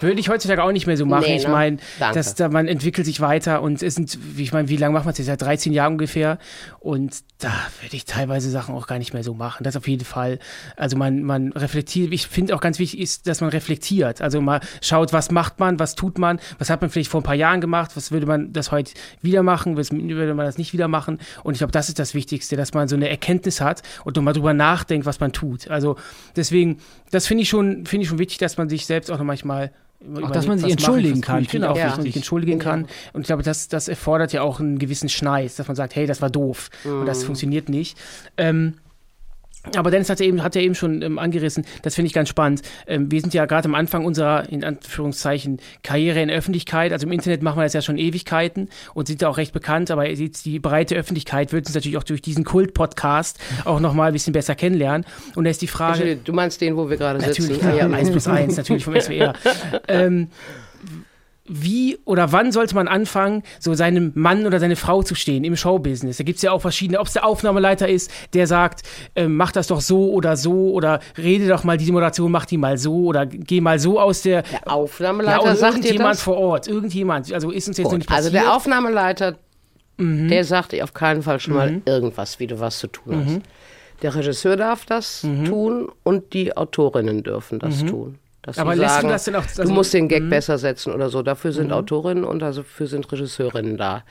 würde ich heutzutage auch nicht mehr so machen. Nee, ich ne? meine, dass da man entwickelt sich weiter und es sind, ich meine, wie lange macht man es jetzt? Seit 13 Jahren ungefähr. Und da würde ich teilweise Sachen auch gar nicht mehr so machen. Das auf jeden Fall. Also man, man reflektiert. Ich finde auch ganz wichtig ist, dass man reflektiert. Also mal schaut, was macht man, was tut man, was hat man vielleicht vor ein paar Jahren gemacht, was würde man das heute wieder machen, was würde man das nicht wieder machen. Und ich glaube, das ist das Wichtigste, dass man so eine Erkenntnis hat und nochmal drüber nachdenkt, was man tut. Also deswegen, das finde ich schon, finde ich schon wichtig, dass man sich selbst auch noch manchmal auch, dass man sich entschuldigen kann. Genau, ja. sich entschuldigen kann. Und ich glaube, das, das erfordert ja auch einen gewissen Schneis, dass man sagt, hey, das war doof mhm. und das mhm. funktioniert nicht. Ähm, aber Dennis hat ja eben, hat ja eben schon ähm, angerissen, das finde ich ganz spannend. Ähm, wir sind ja gerade am Anfang unserer, in Anführungszeichen, Karriere in Öffentlichkeit. Also im Internet machen wir das ja schon Ewigkeiten und sind da auch recht bekannt, aber die breite Öffentlichkeit wird uns natürlich auch durch diesen Kult-Podcast auch nochmal ein bisschen besser kennenlernen. Und da ist die Frage. Du meinst den, wo wir gerade sitzen? Natürlich, ja, 1 plus 1, natürlich vom SWR. ähm, wie oder wann sollte man anfangen, so seinem Mann oder seine Frau zu stehen im Showbusiness? Da gibt es ja auch verschiedene, ob es der Aufnahmeleiter ist, der sagt, äh, mach das doch so oder so oder rede doch mal, diese Moderation mach die mal so oder geh mal so aus der. Der Aufnahmeleiter ja, sagt irgendjemand vor Ort, irgendjemand. Also ist uns jetzt noch nicht passiert. Also der Aufnahmeleiter, mhm. der sagt dir auf keinen Fall schon mhm. mal irgendwas, wie du was zu tun hast. Mhm. Der Regisseur darf das mhm. tun und die Autorinnen dürfen das mhm. tun. Aber lässt sagen, du das denn auch? Also, du musst den Gag mhm. besser setzen oder so. Dafür sind mhm. Autorinnen und dafür sind Regisseurinnen da.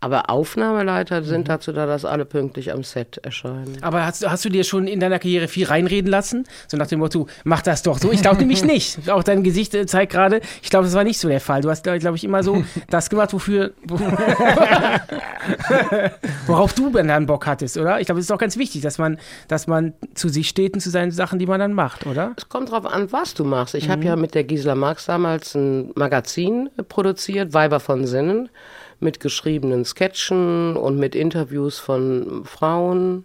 Aber Aufnahmeleiter mhm. sind dazu da, dass alle pünktlich am Set erscheinen. Aber hast, hast du dir schon in deiner Karriere viel reinreden lassen? So nach dem Motto, mach das doch so. Ich glaube nämlich nicht. Auch dein Gesicht äh, zeigt gerade, ich glaube, das war nicht so der Fall. Du hast, glaube ich, immer so das gemacht, wofür. worauf du dann Bock hattest, oder? Ich glaube, es ist auch ganz wichtig, dass man, dass man zu sich steht und zu seinen Sachen, die man dann macht, oder? Es kommt drauf an, was du machst. Ich mhm. habe ja mit der Gisela Marx damals ein Magazin produziert, Weiber von Sinnen, mit geschriebenen Sketchen und mit Interviews von Frauen.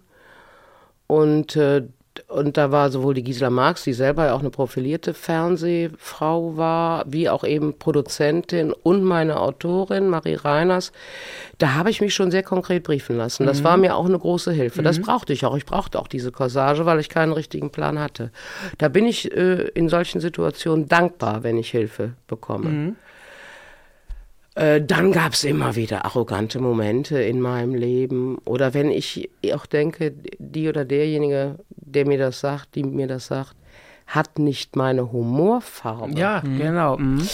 Und äh, und da war sowohl die Gisela Marx, die selber ja auch eine profilierte Fernsehfrau war, wie auch eben Produzentin und meine Autorin Marie Reiners. Da habe ich mich schon sehr konkret briefen lassen. Das mhm. war mir auch eine große Hilfe. Mhm. Das brauchte ich auch. Ich brauchte auch diese Corsage, weil ich keinen richtigen Plan hatte. Da bin ich äh, in solchen Situationen dankbar, wenn ich Hilfe bekomme. Mhm. Äh, dann gab es immer wieder arrogante Momente in meinem Leben. Oder wenn ich auch denke, die oder derjenige, der mir das sagt, die mir das sagt, hat nicht meine Humorfarbe. Ja, mhm. genau. Mhm.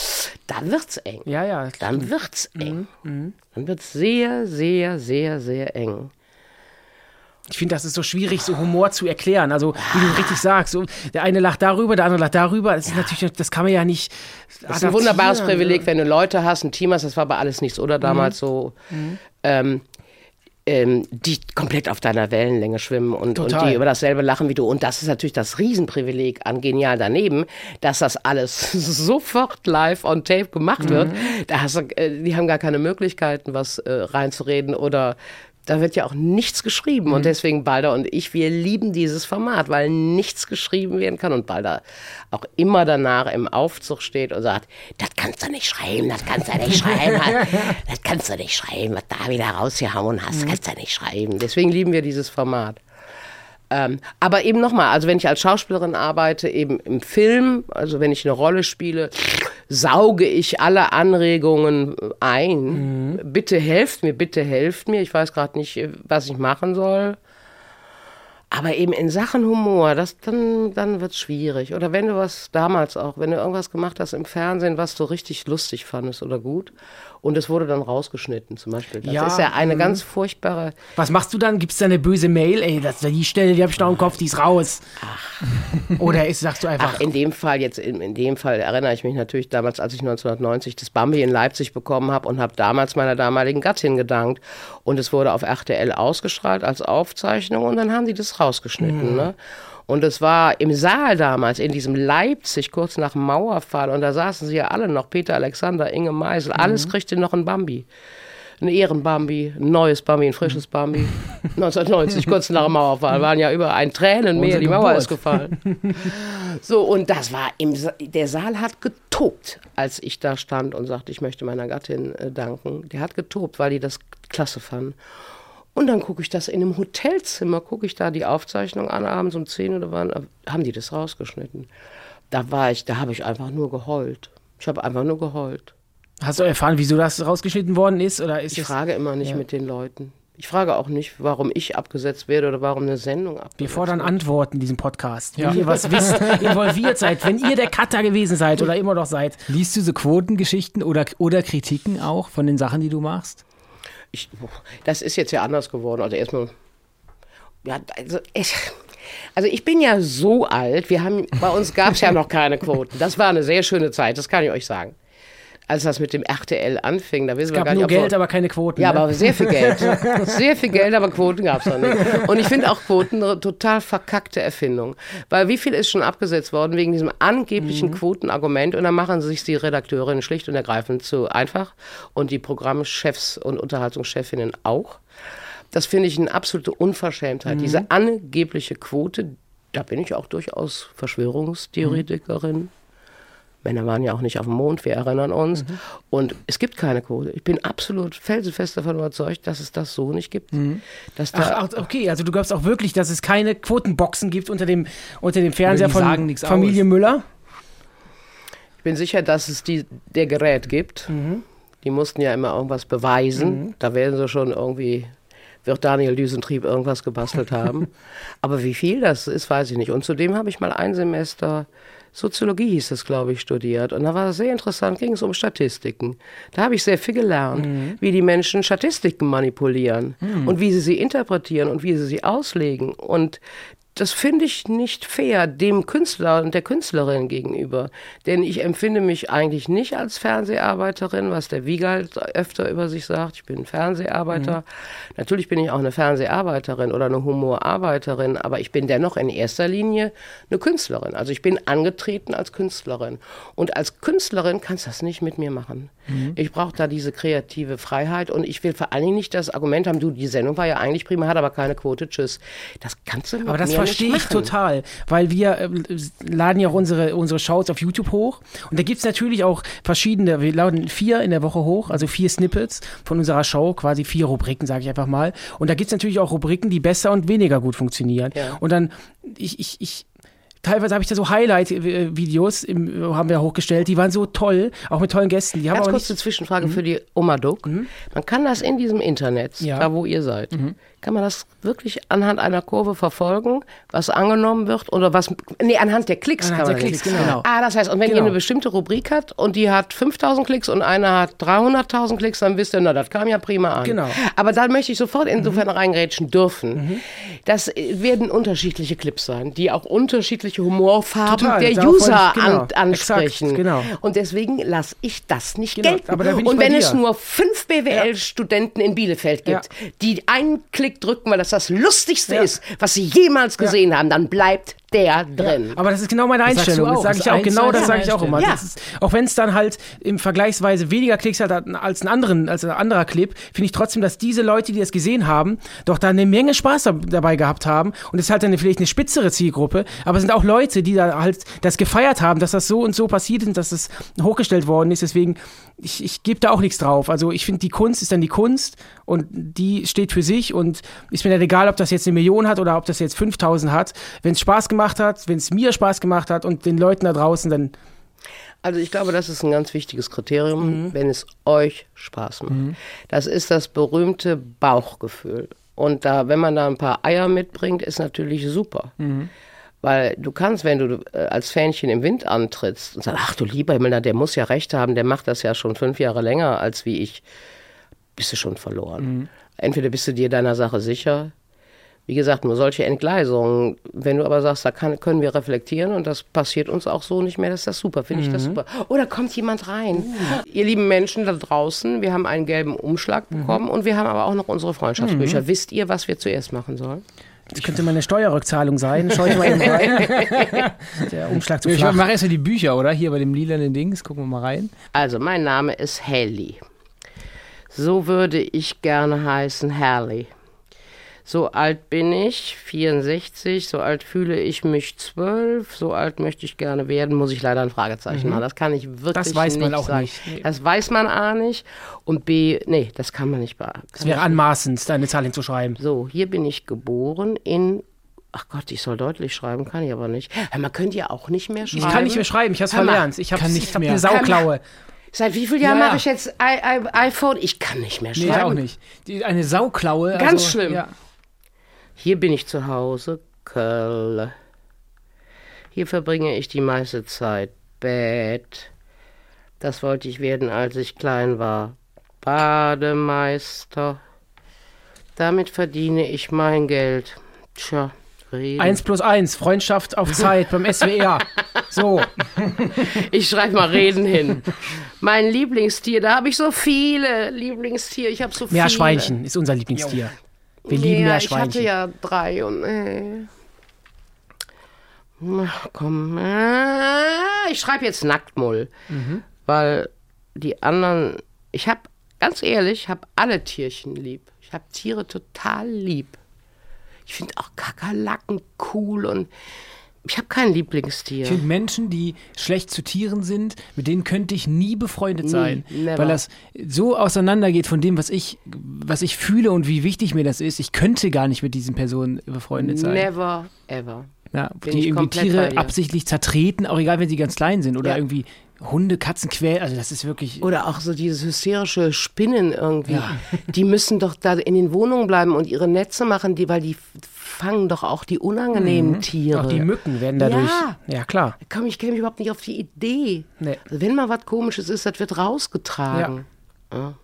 Dann wird's eng. Ja, ja. Dann wird's eng. Mhm. Dann wird's sehr, sehr, sehr, sehr eng. Ich finde, das ist so schwierig, so Humor zu erklären. Also, wie du richtig sagst, so, der eine lacht darüber, der andere lacht darüber. Das ist natürlich, das kann man ja nicht. Das ist ein wunderbares Privileg, wenn du Leute hast, ein Team hast, das war aber alles nichts, oder damals mhm. so. Mhm. Ähm, ähm, die komplett auf deiner Wellenlänge schwimmen und, und, die über dasselbe lachen wie du. Und das ist natürlich das Riesenprivileg an Genial daneben, dass das alles sofort live on tape gemacht wird. Mhm. Da hast du, äh, die haben gar keine Möglichkeiten, was äh, reinzureden oder da wird ja auch nichts geschrieben. Mhm. Und deswegen Balder und ich, wir lieben dieses Format, weil nichts geschrieben werden kann. Und Balder auch immer danach im Aufzug steht und sagt, das kannst du nicht schreiben, das kannst du nicht schreiben. das kannst du nicht schreiben, was da wieder rausgehauen hast, mhm. kannst du nicht schreiben. Deswegen lieben wir dieses Format. Ähm, aber eben nochmal, also wenn ich als Schauspielerin arbeite, eben im Film, also wenn ich eine Rolle spiele, sauge ich alle Anregungen ein. Mhm. Bitte helft mir, bitte helft mir. Ich weiß gerade nicht, was ich machen soll. Aber eben in Sachen Humor, das, dann, dann wird es schwierig. Oder wenn du was damals auch, wenn du irgendwas gemacht hast im Fernsehen, was du richtig lustig fandest oder gut und es wurde dann rausgeschnitten zum Beispiel. Das Ja, ist ja eine mhm. ganz furchtbare, Was machst du dann? Gibst du eine böse Mail? Ey, das, die Stelle, die hab ich noch im Kopf, die ist raus. Oder ist, sagst du einfach, Ach, in dem Fall, jetzt in, in dem Fall erinnere ich mich natürlich damals, als ich 1990 das Bambi in Leipzig bekommen habe und habe damals meiner damaligen Gattin gedankt. Und es wurde auf RTL ausgestrahlt als Aufzeichnung und dann haben die das rausgeschnitten. Ne? Und es war im Saal damals, in diesem Leipzig, kurz nach dem Mauerfall. Und da saßen sie ja alle noch, Peter Alexander, Inge Meisel, alles kriegte noch ein Bambi. Ein Ehrenbambi, ein neues Bambi, ein frisches Bambi. 1990, kurz nach dem Mauerfall, waren ja über ein Tränenmeer, die Mauer ist gefallen. So, und das war im Sa der Saal hat getobt, als ich da stand und sagte, ich möchte meiner Gattin äh, danken. Der hat getobt, weil die das klasse fanden. Und dann gucke ich das in einem Hotelzimmer, gucke ich da die Aufzeichnung an, abends um 10 oder wann, haben die das rausgeschnitten. Da war ich, da habe ich einfach nur geheult. Ich habe einfach nur geheult. hast du erfahren, wieso das rausgeschnitten worden ist? Oder ist Ich frage immer nicht mit den Leuten. Ich frage auch nicht, warum ich abgesetzt werde oder warum eine Sendung abgesetzt wir fordern wird. Antworten in diesem Podcast. Wenn ihr was wisst, involviert seid, wenn ihr der Cutter gewesen seid oder immer noch seid. Liest du so Quotengeschichten oder, oder Kritiken auch von den Sachen, die du machst? Ich, das ist jetzt ja anders geworden. Also erstmal, ja, also ich, also ich bin ja so alt. Wir haben, bei uns gab es ja noch keine Quoten. Das war eine sehr schöne Zeit, das kann ich euch sagen. Als das mit dem RTL anfing, da wissen Es wir gab gar nicht, nur ob wir- Geld, aber keine Quoten. ja, ne? aber sehr viel Geld. Sehr viel Geld, aber Quoten gab es noch nicht. Und ich finde auch Quoten eine total verkackte Erfindung. Weil wie viel ist schon abgesetzt worden wegen diesem angeblichen Quotenargument und dann machen sich die Redakteurinnen schlicht und ergreifend zu einfach und die Programmchefs und Unterhaltungschefinnen auch. Das finde ich eine absolute Unverschämtheit. Diese angebliche Quote, da bin ich auch durchaus Verschwörungstheoretikerin. Männer waren ja auch nicht auf dem Mond, wir erinnern uns. Und es gibt keine Quote. Ich bin absolut felsenfest davon überzeugt, dass es das so nicht gibt. Dass da, Ach, ach, okay, also du glaubst auch wirklich, dass es keine Quotenboxen gibt unter dem, unter dem Fernseher von Familie aus. Müller? ich bin sicher, dass es die, der Gerät gibt. Die mussten ja immer irgendwas beweisen. Da werden sie schon irgendwie, wird Daniel Düsentrieb irgendwas gebastelt haben. Aber wie viel das ist, weiß ich nicht. Und zudem habe ich mal ein Semester Soziologie hieß es, glaube ich, studiert. Und da war es sehr interessant, ging es um Statistiken. Da habe ich sehr viel gelernt, wie die Menschen Statistiken manipulieren und wie sie sie interpretieren und wie sie sie auslegen. Und das finde ich nicht fair dem Künstler und der Künstlerin gegenüber. Denn ich empfinde mich eigentlich nicht als Fernseharbeiterin, was der Wiegald öfter über sich sagt. Ich bin Fernseharbeiter. Natürlich bin ich auch eine Fernseharbeiterin oder eine Humorarbeiterin, aber ich bin dennoch in erster Linie eine Künstlerin. Also ich bin angetreten als Künstlerin. Und als Künstlerin kannst du das nicht mit mir machen. Ich brauche da diese kreative Freiheit und ich will vor allen Dingen nicht das Argument haben, du, die Sendung war ja eigentlich prima, hat aber keine Quote, tschüss. Das kannst du Aber das mir verstehe ich machen. total, weil wir äh, laden ja auch unsere, unsere Shows auf YouTube hoch und da gibt es natürlich auch verschiedene, wir laden vier in der Woche hoch, also vier Snippets von unserer Show, quasi vier Rubriken, sage ich einfach mal. Und da gibt es natürlich auch Rubriken, die besser und weniger gut funktionieren. Ja. Und dann, ich, ich, ich Teilweise habe ich da so Highlight-Videos, haben wir hochgestellt, die waren so toll, auch mit tollen Gästen. Die haben Ganz aber kurz nicht, eine Zwischenfrage für die Oma Duck. Man kann das in diesem Internet, Ja. da wo ihr seid, kann man das wirklich anhand einer Kurve verfolgen, was angenommen wird oder was, nee, anhand der Klicks Anhand kann man der Klicks, genau. Ah, das heißt, und wenn Genau. ihr eine bestimmte Rubrik habt und die hat 5000 Klicks und einer hat 300.000 Klicks, dann wisst ihr, na, das kam ja prima an. Genau. Aber dann möchte ich sofort insofern reingrätschen dürfen. Das äh, werden unterschiedliche Clips sein, die auch unterschiedliche Humorfarben Total, der User ich- genau, an, ansprechen. exakt, genau. Und deswegen lasse ich das nicht Genau, gelten. und wenn es nur fünf BWL-Studenten in Bielefeld gibt, Ja. die einen Klick drücken, weil das das Lustigste Ja. ist, was sie jemals gesehen haben, dann bleibt der drin. Aber das ist genau meine Einstellung. Das auch, sage das ich auch. Genau das sage ich auch immer. Ja. Das ist, auch wenn es dann halt im Vergleichsweise weniger Klicks hat als ein anderen, als ein anderer Clip, finde ich trotzdem, dass diese Leute, die das gesehen haben, doch da eine Menge Spaß dab- dabei gehabt haben. Und es ist halt dann vielleicht eine spitzere Zielgruppe, aber es sind auch Leute, die da halt das gefeiert haben, dass das so und so passiert ist, dass es hochgestellt worden ist. Deswegen, ich, ich gebe da auch nichts drauf. Also ich finde, die Kunst ist dann die Kunst und die steht für sich und ist mir dann egal, ob das jetzt eine Million hat oder ob das jetzt 5000 hat. Wenn es Spaß gemacht hat, wenn es mir Spaß gemacht hat und den Leuten da draußen, dann Also ich glaube, das ist ein ganz wichtiges Kriterium, Mhm. wenn es euch Spaß macht. Das ist das berühmte Bauchgefühl. Und da, wenn man da ein paar Eier mitbringt, ist natürlich super. Weil du kannst, wenn du äh, als Fähnchen im Wind antrittst und sagst, ach du lieber Himmel, der muss ja recht haben, der macht das ja schon fünf Jahre länger als wie ich, bist du schon verloren. Entweder bist du dir deiner Sache sicher, wie gesagt, nur solche Entgleisungen. Wenn du aber sagst, da kann, können wir reflektieren und das passiert uns auch so nicht mehr, das ist das super, finde ich das super. Oh, da kommt jemand rein. Ihr lieben Menschen da draußen, wir haben einen gelben Umschlag bekommen und wir haben aber auch noch unsere Freundschaftsbücher. Wisst ihr, was wir zuerst machen sollen? Das könnte mal eine Steuerrückzahlung sein. Schau ich mal eben rein. Der Umschlag zu Ich flach. mache erstmal die Bücher, oder? Hier bei dem lilanen Dings. Gucken wir mal rein. Also, mein Name ist Haley. So würde ich gerne heißen, Haley. So alt bin ich, 64, so alt fühle ich mich 12, so alt möchte ich gerne werden, muss ich leider ein Fragezeichen machen. Das kann ich wirklich Das weiß man nicht auch sagen. nicht. Nee. Das weiß man A nicht und B, nee, das kann man nicht beantworten. Es wäre anmaßend, deine Zahl hinzuschreiben. So, hier bin ich geboren in. Ach Gott, ich soll deutlich schreiben, kann ich aber nicht. Man könnte ja auch nicht mehr schreiben. Ich kann nicht mehr schreiben, ich habe es verlernt. Ich habe nicht hab mehr. eine Sauklaue. Seit wie vielen Jahren Ja, mache ich jetzt I I iPhone? Ich kann nicht mehr Nee, schreiben. ich auch nicht. Die, eine Sauklaue. Ganz also, schlimm. Ja. Hier bin ich zu Hause, Köln. Hier verbringe ich die meiste Zeit. Bett. Das wollte ich werden, als ich klein war. Bademeister. Damit verdiene ich mein Geld. Tja, reden. Eins plus eins, Freundschaft auf Zeit beim SWR. So, Ich schreibe mal Reden hin. Mein Lieblingstier, da habe ich so viele Lieblingstiere. Ich habe so viele. Meerschweinchen ist unser Lieblingstier. Wir lieben ja, Ich hatte ja drei und. Äh. Ach, komm. Äh, ich schreibe jetzt Nacktmull. Mhm. Weil die anderen. Ich habe, ganz ehrlich, ich habe alle Tierchen lieb. Ich habe Tiere total lieb. Ich finde auch Kakerlaken cool und. Ich habe kein Lieblingstier. Ich finde Menschen, die schlecht zu Tieren sind, mit denen könnte ich nie befreundet sein. never. Weil das so auseinandergeht von dem, was ich, was ich fühle und wie wichtig mir das ist. Ich könnte gar nicht mit diesen Personen befreundet sein. Never ever. Ja, die irgendwie Tiere absichtlich zertreten, auch egal, wenn sie ganz klein sind. Oder Ja. irgendwie Hunde, Katzen quälen. Also das ist wirklich. Oder auch so dieses hysterische Spinnen irgendwie. Die müssen doch da in den Wohnungen bleiben und ihre Netze machen, die, weil die fangen doch auch die unangenehmen Tiere. Auch die Mücken werden dadurch. Ja. Ja, klar. Komm, ich käme überhaupt nicht auf die Idee. Nee. Also wenn mal was Komisches ist, das wird rausgetragen. Ja,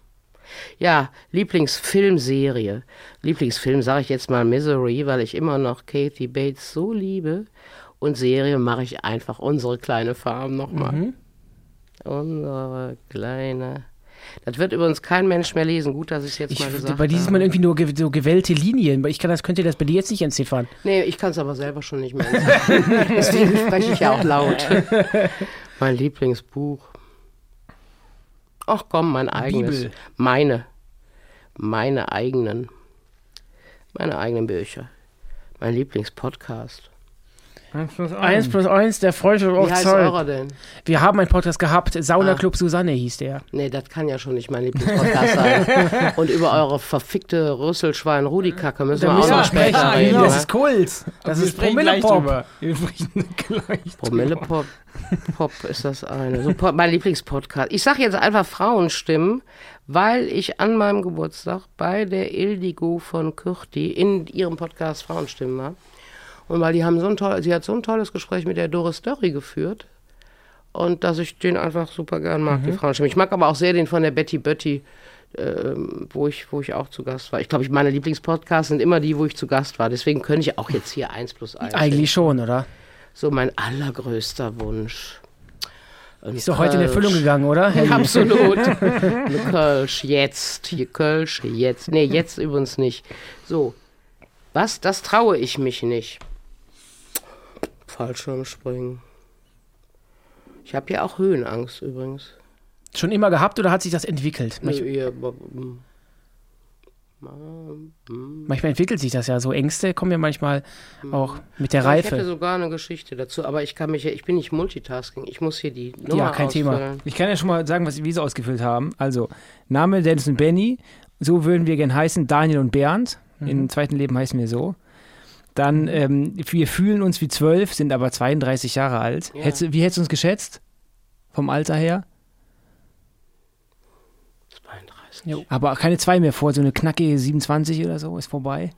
ja Lieblingsfilmserie. Lieblingsfilm sage ich jetzt mal Misery, weil ich immer noch Kathy Bates so liebe. Und Serie mache ich einfach unsere kleine Farm nochmal. Mhm. Unsere kleine. Das wird übrigens kein Mensch mehr lesen. Gut, dass ich es jetzt Ich, mal gesagt bei dir sieht habe. man irgendwie nur ge so gewellte Linien. Ich kann das, könnte das bei dir jetzt nicht entziffern. Nee, ich kann es aber selber schon nicht mehr. Deswegen spreche ich ja auch laut. mein Lieblingsbuch. Ach komm, mein eigenes. Bibel. Meine. Meine eigenen. Meine eigenen Bücher. Mein Lieblingspodcast. Eins plus eins, der Freude Wie auf heißt Zeit. eurer denn? Wir haben einen Podcast gehabt, Sauna Ah. Club Susanne hieß der. Nee, das kann ja schon nicht mein Lieblingspodcast sein. Und über eure verfickte Rüsselschwein-Rudi-Kacke müssen wir auch müssen noch wir später sprechen. reden. Das ne? ist Kult. Das Wir ist Promillepop. Wir sprechen gleich Promillepop Pop ist das eine. So, Pop- mein Lieblingspodcast. Ich sage jetzt einfach Frauenstimmen, weil ich an meinem Geburtstag bei der Ildigo von Kürti in ihrem Podcast Frauenstimmen war. Und weil die haben so ein toll, sie hat so ein tolles Gespräch mit der Doris Dörri geführt. Und dass ich den einfach super gern mag, die Frauenstimmen. Ich mag aber auch sehr den von der Betty Bötti, ähm, wo, ich, wo ich auch zu Gast war. Ich glaube, meine Lieblingspodcasts sind immer die, wo ich zu Gast war. Deswegen könnte ich auch jetzt hier eins plus eins. Eigentlich schon, oder? So mein allergrößter Wunsch. Ein Ist doch heute in. Erfüllung gegangen, oder? Absolut. Kölsch, jetzt. Hier Kölsch, jetzt. Nee, jetzt übrigens nicht. So. Was? Das traue ich mich nicht. Fallschirmspringen. Ich habe ja auch Höhenangst übrigens. Schon immer gehabt oder hat sich das entwickelt? Manch, manchmal entwickelt sich das ja. So Ängste kommen ja manchmal auch mit der Ich hätte Reife. sogar eine Geschichte dazu, aber ich kann mich, ja- ich bin nicht Multitasking. Ich muss hier die Nummer Ja, kein Thema. ausfüllen. Ich kann ja schon mal sagen, was wir so ausgefüllt haben. Also, Name Dennis und Benny. So würden wir gern heißen. Daniel und Bernd. Im zweiten Leben heißen wir so. Dann, ähm, wir fühlen uns wie zwölf, sind aber 32 Jahre alt. Ja. Hättest, wie hättest du uns geschätzt? Vom Alter her? 33. Aber keine zwei mehr vor, so eine knackige 27 oder so ist vorbei.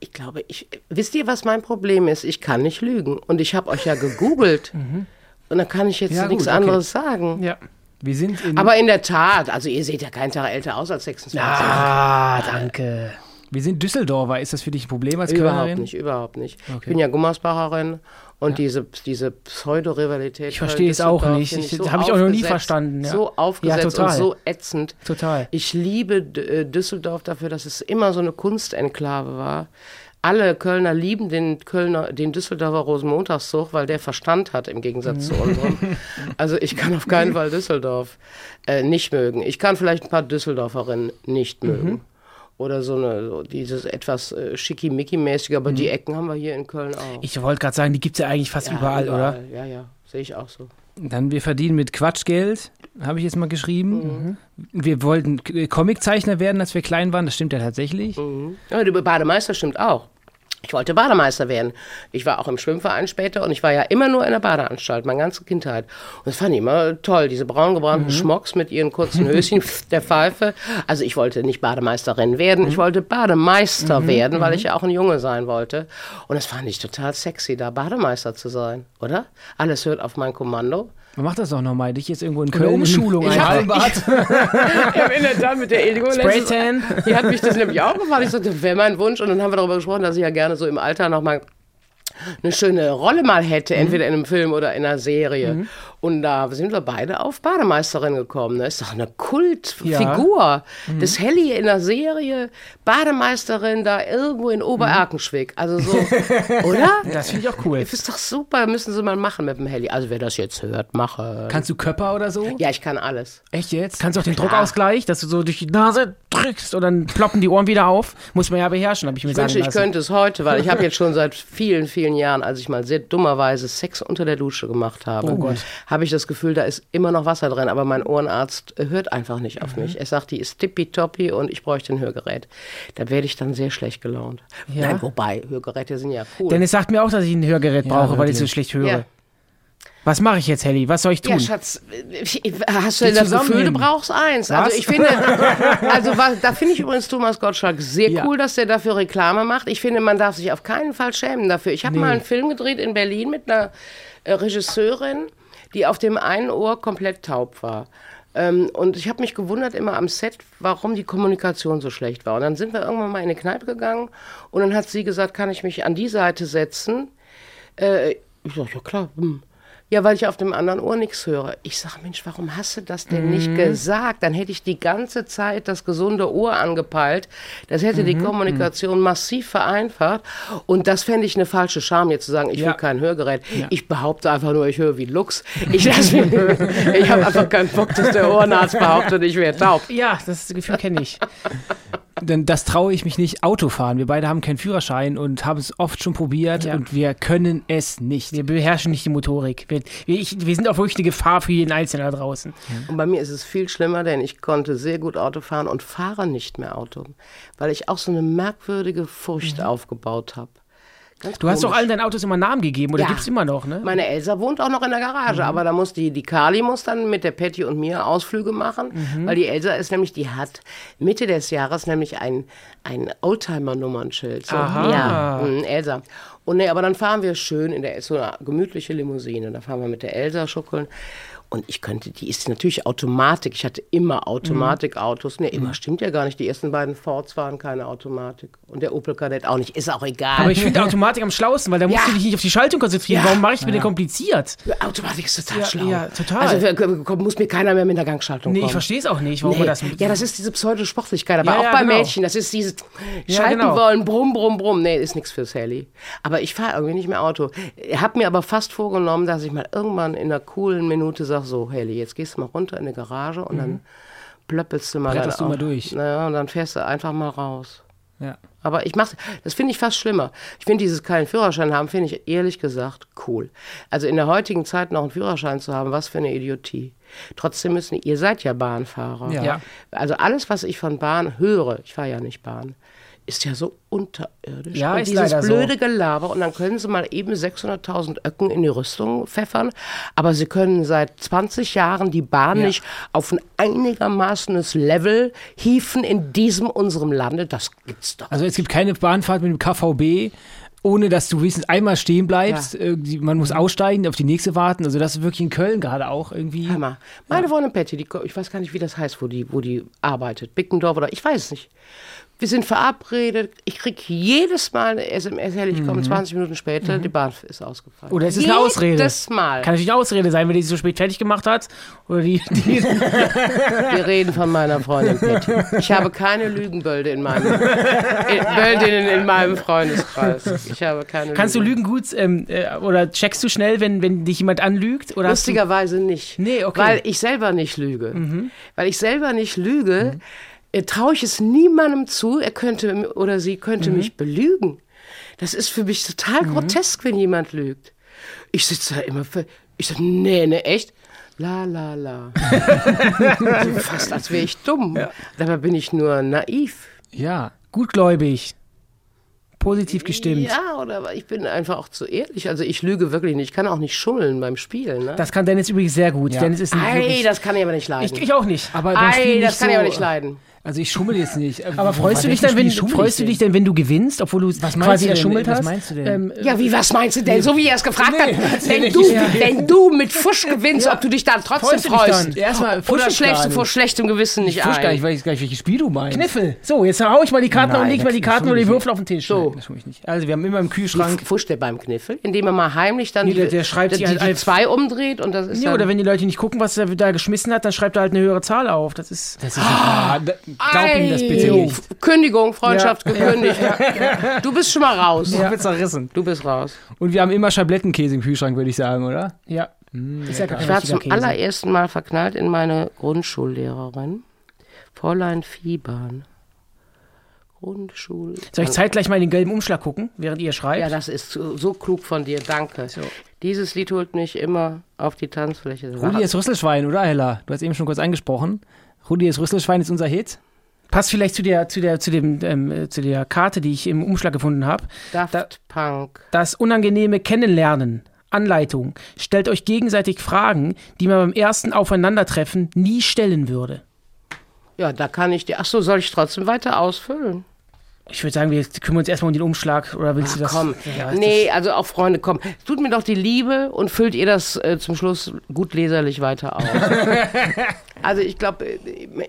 Ich glaube, ich, wisst ihr, was mein Problem ist? Ich kann nicht lügen. Und ich habe euch ja gegoogelt. Und dann kann ich jetzt Ja, nichts gut, okay. anderes sagen. Ja. Wir sind in, Aber in der Tat, also ihr seht ja keinen Tag älter aus als 26. Ah, danke. Wir sind Düsseldorfer. Ist das für dich ein Problem als Überhaupt Kölnerin? nicht, überhaupt nicht. Ich Okay. bin ja Gummersbacherin und diese, diese Pseudo-Rivalität. Ich verstehe es auch nicht. Ich- so habe ich auch noch nie verstanden, ja. So aufgesetzt Ja, total. und so ätzend. Total. Ich liebe äh, Düsseldorf dafür, dass es immer so eine Kunstenklave war. Alle Kölner lieben den Kölner, den Düsseldorfer Rosenmontagszug, weil der Verstand hat im Gegensatz zu unserem. Also ich kann auf keinen Fall Düsseldorf äh, nicht mögen. Ich kann vielleicht ein paar Düsseldorferinnen nicht mögen. Oder so eine, so dieses etwas äh, schickimicki-mäßige, aber die Ecken haben wir hier in Köln auch. Ich wollte gerade sagen, die gibt es ja eigentlich fast Ja, überall, oder? Ja, ja, sehe ich auch so. Dann wir verdienen mit Quatschgeld, habe ich jetzt mal geschrieben. Wir wollten Comiczeichner werden, als wir klein waren. Das stimmt ja tatsächlich. Ja, der Bademeister stimmt auch. Ich wollte Bademeister werden. Ich war auch im Schwimmverein später und ich war ja immer nur in der Badeanstalt, meine ganze Kindheit. Und das fand ich immer toll, diese braun gebrannten Schmocks mit ihren kurzen Höschen, der Pfeife. Also ich wollte nicht Bademeisterin werden, ich wollte Bademeister werden, weil ich ja auch ein Junge sein wollte. Und das fand ich total sexy, da Bademeister zu sein, oder? Alles hört auf mein Kommando. Man macht das doch nochmal. Dich jetzt irgendwo in Eine Köln. Umschulung Ich einfach. Ich habe in der Tat mit der letztens- Spraytan. Die hat mich das nämlich auch gefragt. Ich sagte, das wäre mein Wunsch. Und dann haben wir darüber gesprochen, dass ich ja gerne so im Alter nochmal eine schöne Rolle mal hätte, entweder in einem Film oder in einer Serie. Und da sind wir beide auf Bademeisterin gekommen. Das ist doch eine Kultfigur. Das Helly in der Serie, Bademeisterin da irgendwo in Obererkenschwick. Also so, oder? Das finde ich auch cool. Das ist doch super, müssen sie mal machen mit dem Helly. Also wer das jetzt hört, mache. Kannst du Köpper oder so? Ja, ich kann alles. Echt jetzt? Kannst du auch den Druckausgleich, dass du so durch die Nase drückst und dann ploppen die Ohren wieder auf? Muss man ja beherrschen, habe ich mir Ich sagen wünsche, ich könnte es heute, weil ich habe jetzt schon seit vielen, vielen Jahren, als ich mal sehr dummerweise Sex unter der Dusche gemacht habe, Oh habe ich das Gefühl, da ist immer noch Wasser drin, aber mein Ohrenarzt äh, hört einfach nicht Mhm. auf mich. Er sagt, die ist tippitoppi und ich bräuchte ein Hörgerät. Da werde ich dann sehr schlecht gelaunt. Ja? Nein, wobei, Hörgeräte sind ja cool. Denn es sagt mir auch, dass ich ein Hörgerät brauche, weil ich so wirklich. schlecht höre. Ja. Was mache ich jetzt, Helly? Was soll ich tun? Ja, Schatz, äh, hast du denn das Gefühl, du brauchst eins? Was? Also ich finde, also was, da finde ich übrigens Thomas Gottschalk sehr Ja. cool, dass der dafür Reklame macht. Ich finde, man darf sich auf keinen Fall schämen dafür. Ich habe mal einen Film gedreht in Berlin mit einer äh, Regisseurin, die auf dem einen Ohr komplett taub war. Ähm, und ich habe mich gewundert immer am Set, warum die Kommunikation so schlecht war. Und dann sind wir irgendwann mal in eine Kneipe gegangen und dann hat sie gesagt, kann ich mich an die Seite setzen? Äh, ich sag, ja klar. Hm. Ja, weil ich auf dem anderen Ohr nichts höre. Ich sag, Mensch, warum hast du das denn nicht gesagt? Dann hätte ich die ganze Zeit das gesunde Ohr angepeilt. Das hätte die Kommunikation massiv vereinfacht. Und das fände ich eine falsche Scham, jetzt zu sagen, ich Ja. will kein Hörgerät. Ich behaupte einfach nur, ich höre wie Lux. Ich lasse mich hören. Ich habe einfach keinen Bock, dass der Ohrenarzt behauptet, ich wäre taub. ja, das Gefühl kenne ich. Denn das traue ich mich nicht Autofahren. Wir beide haben keinen Führerschein und haben es oft schon probiert Ja. und wir können es nicht. Wir beherrschen nicht die Motorik. Wir, wir, ich, wir sind auch wirklich eine Gefahr für jeden Einzelnen da draußen. Und bei mir ist es viel schlimmer, denn ich konnte sehr gut Auto fahren und fahre nicht mehr Auto, weil ich auch so eine merkwürdige Furcht aufgebaut habe. Ganz Mhm. Du hast doch komisch. allen deinen Autos immer Namen gegeben oder Ja. gibt's immer noch, ne? Meine Elsa wohnt auch noch in der Garage, aber da muss die, die Kali muss dann mit der Patty und mir Ausflüge machen, weil die Elsa ist nämlich, die hat Mitte des Jahres nämlich ein, ein Oldtimer-Nummernschild. So. Aha. Ja, mhm, Elsa. Und nee, aber dann fahren wir schön in der, so eine gemütliche Limousine. Da fahren wir mit der Elsa schuckeln. Und ich könnte, die ist natürlich Automatik. Ich hatte immer Automatikautos. Nee, immer stimmt ja gar nicht. Die ersten beiden Fords waren keine Automatik. Und der Opel Kadett auch nicht. Ist auch egal. Aber ich finde Automatik am schlausten, weil da musst Ja. du dich nicht auf die Schaltung konzentrieren. Ja. Warum mache ich es mir denn kompliziert? Automatik ist total schlau. ja, total. Also muss mir keiner mehr mit der Gangschaltung Nee, kommen. ich verstehe es auch nicht, warum Nee. das ja, das ist diese Pseudosportlichkeit, aber auch bei genau. Mädchen, das ist dieses Schalten genau. wollen, brumm, brumm, brumm. Nee, ist nichts für Sally. Aber ich fahre irgendwie nicht mehr Auto. Ich habe mir aber fast vorgenommen, dass ich mal irgendwann in einer coolen Minute sage, so, Haley, jetzt gehst du mal runter in die Garage und dann plöppelst du mal Bretterst du mal durch. Naja, und dann fährst du einfach mal raus. Ja. Aber ich mach's, das finde ich fast schlimmer. Ich finde dieses keinen Führerschein haben, finde ich ehrlich gesagt cool. Also in der heutigen Zeit noch einen Führerschein zu haben, was für eine Idiotie. Trotzdem müssen, ihr seid ja Bahnfahrer. Ja. Ja. Also alles, was ich von Bahn höre, ich fahre ja nicht Bahn, ist ja so unterirdisch. Ja, und ist dieses leider so. blöde Gelaber und dann können sie mal eben 600.000 Öcken in die Rüstung pfeffern, aber sie können seit 20 Jahren die Bahn Ja. nicht auf ein einigermaßenes Level hieven in diesem unserem Lande. Das gibt's doch. Also es gibt keine Bahnfahrt mit dem KVB, ohne dass du wenigstens einmal stehen bleibst. Irgendwie, Man muss aussteigen, auf die nächste warten. Also das ist wirklich in Köln gerade auch irgendwie. Hammer. Meine Freundin Patty, die, ich weiß gar nicht, wie das heißt, wo die, wo die arbeitet. Bickendorf oder ich weiß es nicht. Wir sind verabredet. Ich krieg jedes Mal eine SMS, hey, ich komme 20 Minuten später, die Bahn ist ausgefallen. Oder ist es eine Ausrede? Jedes Mal. Kann natürlich eine Ausrede sein, wenn die sich so spät fertig gemacht hat. Oder die, die Wir reden von meiner Freundin Patty. Ich habe keine Lügenbölde in meinem, in, Böldinnen in meinem Freundeskreis. Ich habe keine Kannst du Lügen gut ähm, äh, oder checkst du schnell, wenn, wenn dich jemand anlügt? Oder Lustigerweise nicht. Nee, okay. Weil ich selber nicht lüge. Weil ich selber nicht lüge, äh, traue ich es niemandem zu, er könnte oder sie könnte mich belügen. Das ist für mich total grotesk, wenn jemand lügt. Ich sitze da immer, für, ich sage, nee, nee, echt? La, la, la. Fast als wäre ich dumm. Dabei bin ich nur naiv. Ja. gutgläubig, positiv gestimmt. Ja, oder ich bin einfach auch zu ehrlich. Also ich lüge wirklich nicht. Ich kann auch nicht schummeln beim Spielen. Ne? Das kann Dennis übrigens sehr gut. Ja. Dennis ist ein Ei, wirklich, das kann ich aber nicht leiden. ich, ich auch nicht. Aber Ei, das kann so, ich aber nicht leiden. Also ich schummel jetzt nicht. Aber freust du dich dann, wenn, freust du ich dich denn, wenn du gewinnst, obwohl du Was meinst quasi du denn? erschummelt Was hast? meinst du denn? Ähm, Ja, wie, was meinst du denn? So wie er es gefragt Nee, hat. Wenn du, Ja. wenn du mit Fusch gewinnst, ob du dich dann trotzdem Freust? Erstmal Oder Fusch schläfst du vor schlechtem Gewissen nicht Ich wusste gar nicht, ein? weiß gar nicht, welches Spiel du meinst. Kniffel. So, jetzt hau ich mal die Karten Nein, und leg mal die Karten oder die ich Würfel auf den Tisch. So. Das schummel ich nicht. Also wir haben immer im Kühlschrank. Fuscht der beim Kniffel, indem er mal heimlich dann Nee, die, der- der schreibt die, sich die, halt die ein- zwei umdreht und das ist Nee, dann, oder wenn die Leute nicht gucken, was er da geschmissen hat, dann schreibt er halt eine höhere Zahl auf. Das ist. Das. Da- Glaub ihm das bitte Ei, nicht. Kündigung, Freundschaft gekündigt. Du bist schon mal raus. Ja. wird zerrissen. Du bist raus. Und wir haben immer Schablettenkäse im Kühlschrank, würde ich sagen, oder? Ja. ist ja gar Ich war zum Käse. allerersten Mal verknallt in meine Grundschullehrerin, Fräulein Fiebern. Grundschul. Soll ich zeitgleich mal in den gelben Umschlag gucken, während ihr schreibt? Ja, das ist so, so klug von dir, danke. Dieses Lied holt mich immer auf die Tanzfläche. Rudi ist Rüsselschwein, oder Hella? Du hast eben schon kurz angesprochen. Rudi ist Rüsselschwein ist unser Hit. Passt vielleicht zu der, zu der, zu dem, ähm, äh, zu der Karte, die ich im Umschlag gefunden habe. Daft Punk. Das unangenehme Kennenlernen. Anleitung. Stellt euch gegenseitig Fragen, die man beim ersten Aufeinandertreffen nie stellen würde. Ja, da kann ich dir. Ach so, soll ich trotzdem weiter ausfüllen? Ich würde sagen, wir kümmern uns erstmal um den Umschlag. Oder willst du das? Komm. Ja, nee, also auch Freunde, komm. Tut mir doch die Liebe und füllt ihr das äh, zum Schluss gut leserlich weiter aus. also ich glaube,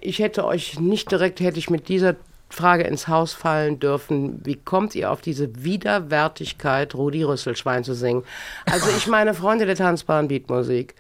ich hätte euch nicht direkt, hätte ich mit dieser Frage ins Haus fallen dürfen. Wie kommt ihr auf diese Widerwärtigkeit, Rudi Rüsselschwein zu singen? Also ich meine, Freunde der tanzbaren Beatmusik.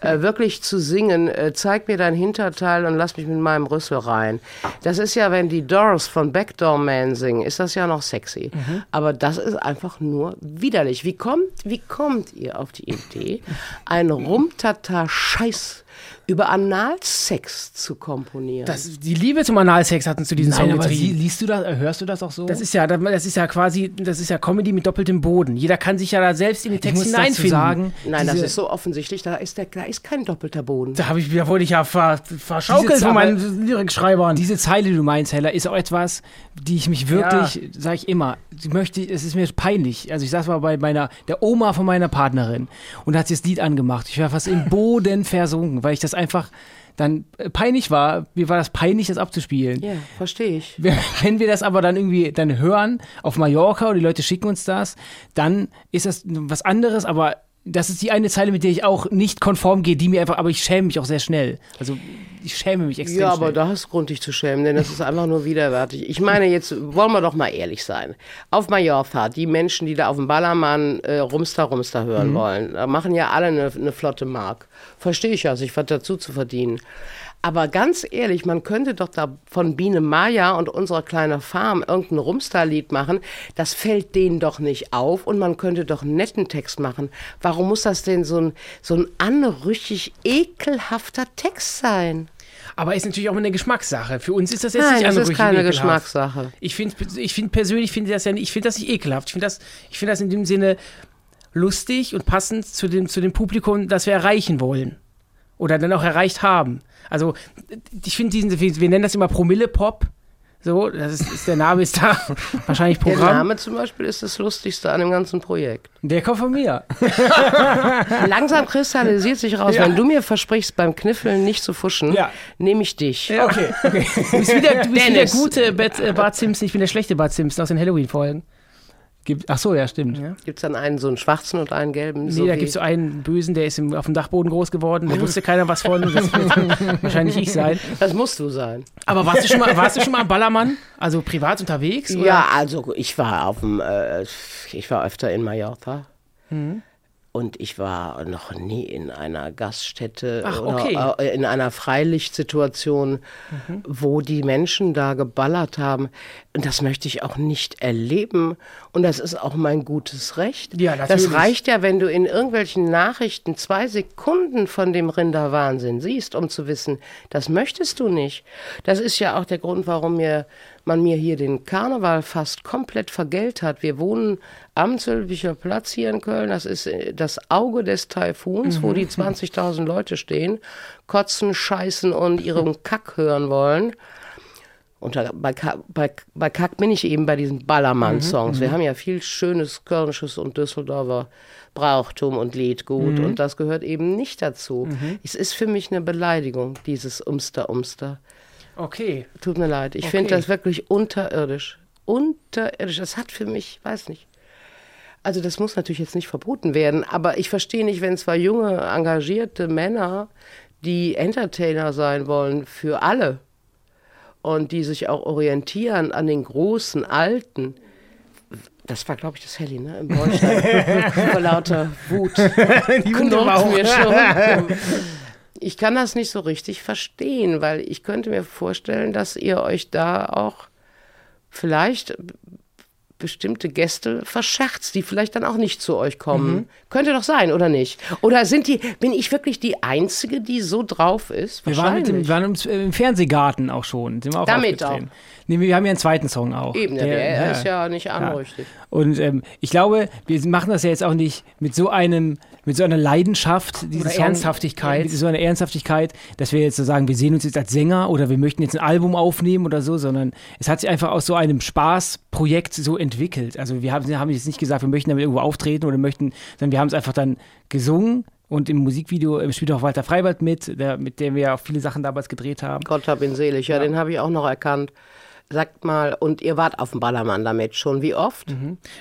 Äh, wirklich zu singen, äh, zeig mir dein Hinterteil und lass mich mit meinem Rüssel rein. Das ist ja, wenn die Doors von Backdoor Man singen, ist das ja noch sexy. Aber das ist einfach nur widerlich. Wie kommt, wie kommt ihr auf die Idee, einen Rumtata-Scheiß über Analsex zu komponieren? Das, die Liebe zum Analsex hatten zu diesem Nein, Song aber sie, getrieben. liest du das, äh, hörst du das auch so? Das ist ja, das ist ja quasi, das ist ja Comedy mit doppeltem Boden. Jeder kann sich ja da selbst in den Text hineinfinden. sagen, Nein, das ist so offensichtlich, da ist, der, da ist kein doppelter Boden. Da habe ich, da wurde ich ja ver, verschaukelt von meinen Lyrikschreibern. Diese Zeile, die du meinst, Hella, ist auch etwas, die ich mich wirklich, sage ich immer, die möchte, es ist mir peinlich. Also ich saß mal bei meiner, der Oma von meiner Partnerin und hat sie das Lied angemacht. Ich war fast im Boden versunken, weil ich das einfach dann äh, peinlich war. Mir war das peinlich, das abzuspielen. Ja, verstehe ich. Wenn wenn wir das aber dann irgendwie dann hören auf Mallorca und die Leute schicken uns das, dann ist das was anderes, aber das ist die eine Zeile, mit der ich auch nicht konform gehe, die mir einfach, aber ich schäme mich auch sehr schnell. Also ich schäme mich extrem Ja, aber schnell. da hast du Grund, dich zu schämen, denn das ist einfach nur widerwärtig. Ich meine, jetzt wollen wir doch mal ehrlich sein. Auf Mallorca, die Menschen, die da auf dem Ballermann äh, Rumster Rumster hören wollen, da machen ja alle eine, eine flotte Mark. Verstehe ich ja, sich was dazu zu verdienen. Aber ganz ehrlich, man könnte doch da von Biene Maya und unserer kleinen Farm irgendein Rumstar-Lied machen. Das fällt denen doch nicht auf und man könnte doch einen netten Text machen. Warum muss das denn so ein, so ein anrüchig ekelhafter Text sein? Aber ist natürlich auch eine Geschmackssache. Für uns ist das jetzt Nein, nicht das ist anrüchig keine ekelhaft. Geschmackssache. Ich finde ich find persönlich finde das ja nicht, ich finde das nicht ekelhaft. Ich finde das, ich finde das in dem Sinne lustig und passend zu dem, zu dem Publikum, das wir erreichen wollen. Oder dann auch erreicht haben. Also, ich finde diesen, wir nennen das immer Promille-Pop. So, das ist, ist der Name ist da wahrscheinlich Der Programm. Name zum Beispiel ist das Lustigste an dem ganzen Projekt. Der kommt von mir. Langsam kristallisiert sich raus, wenn du mir versprichst, beim Kniffeln nicht zu fuschen, Ja. nehme ich dich. Okay, okay. Du bist wieder, du bist wieder der gute Bart, äh, Bart Simpson, ich bin der schlechte Bart Simpson aus den Halloween-Folgen. Gibt, ach so, ja, stimmt. Ja. Gibt es dann einen so einen schwarzen und einen gelben? Nee, so da gibt es so einen Bösen, der ist im, auf dem Dachboden groß geworden, da wusste keiner was von. Das wird wahrscheinlich ich sein. das musst du sein. Aber warst du schon mal, warst du schon mal am Ballermann? Also privat unterwegs? Oder? Ja, also ich war auf dem, äh, ich war öfter in Mallorca. Mhm. Und ich war noch nie in einer Gaststätte Ach, oder okay. Mhm. äh, in einer Freilichtssituation, wo die Menschen da geballert haben. Und das möchte ich auch nicht erleben. Und das ist auch mein gutes Recht. Ja, das natürlich. reicht ja, wenn du in irgendwelchen Nachrichten zwei Sekunden von dem Rinderwahnsinn siehst, um zu wissen, das möchtest du nicht. Das ist ja auch der Grund, warum mir, man mir hier den Karneval fast komplett vergällt hat. Wir wohnen am Zülpicher Platz hier in Köln. Das ist äh, das Auge des Taifuns, wo die 20.000 Leute stehen, kotzen, scheißen und ihren Kack hören wollen. Und da, bei, Kack, bei, bei Kack bin ich eben bei diesen Ballermann-Songs. Wir haben ja viel schönes Kölnisches und Düsseldorfer Brauchtum und Liedgut und das gehört eben nicht dazu. Es ist für mich eine Beleidigung, dieses Umster-Umster. Okay. Tut mir leid. Ich Okay. finde das wirklich unterirdisch. Unterirdisch. Das hat für mich, weiß nicht. Also das muss natürlich jetzt nicht verboten werden, aber ich verstehe nicht, wenn zwei junge, engagierte Männer, die Entertainer sein wollen für alle und die sich auch orientieren an den großen Alten. Das war, glaube ich, das Helly, ne? Im Bordstein. Vor lauter Wut. Knurrt mir schon. Ich kann das nicht so richtig verstehen, weil ich könnte mir vorstellen, dass ihr euch da auch vielleicht bestimmte Gäste verscherzt, die vielleicht dann auch nicht zu euch kommen. Mhm. Könnte doch sein, oder nicht? Oder sind die, bin ich wirklich die Einzige, die so drauf ist? Wir waren, mit dem, wir waren im, im Fernsehgarten auch schon. Sind wir auch Damit aufgetreten. Nee, wir haben ja einen zweiten Song auch. Eben, der, der ist ja nicht anrüchtig. Und ähm, ich glaube, wir machen das ja jetzt auch nicht mit so einem, mit so einer Leidenschaft, diese Ernsthaftigkeit. mit so einer Ernsthaftigkeit, dass wir jetzt so sagen, wir sehen uns jetzt als Sänger oder wir möchten jetzt ein Album aufnehmen oder so, sondern es hat sich einfach aus so einem Spaßprojekt so entwickelt. Also wir haben, haben jetzt nicht gesagt, wir möchten damit irgendwo auftreten oder möchten, sondern wir haben es einfach dann gesungen. Und im Musikvideo äh, spielt auch Walter Freiwald mit, der, mit dem wir ja auch viele Sachen damals gedreht haben. Gott hab ihn selig. Ja, den habe ich auch noch erkannt. Sagt mal, und ihr wart auf dem Ballermann damit schon. Wie oft?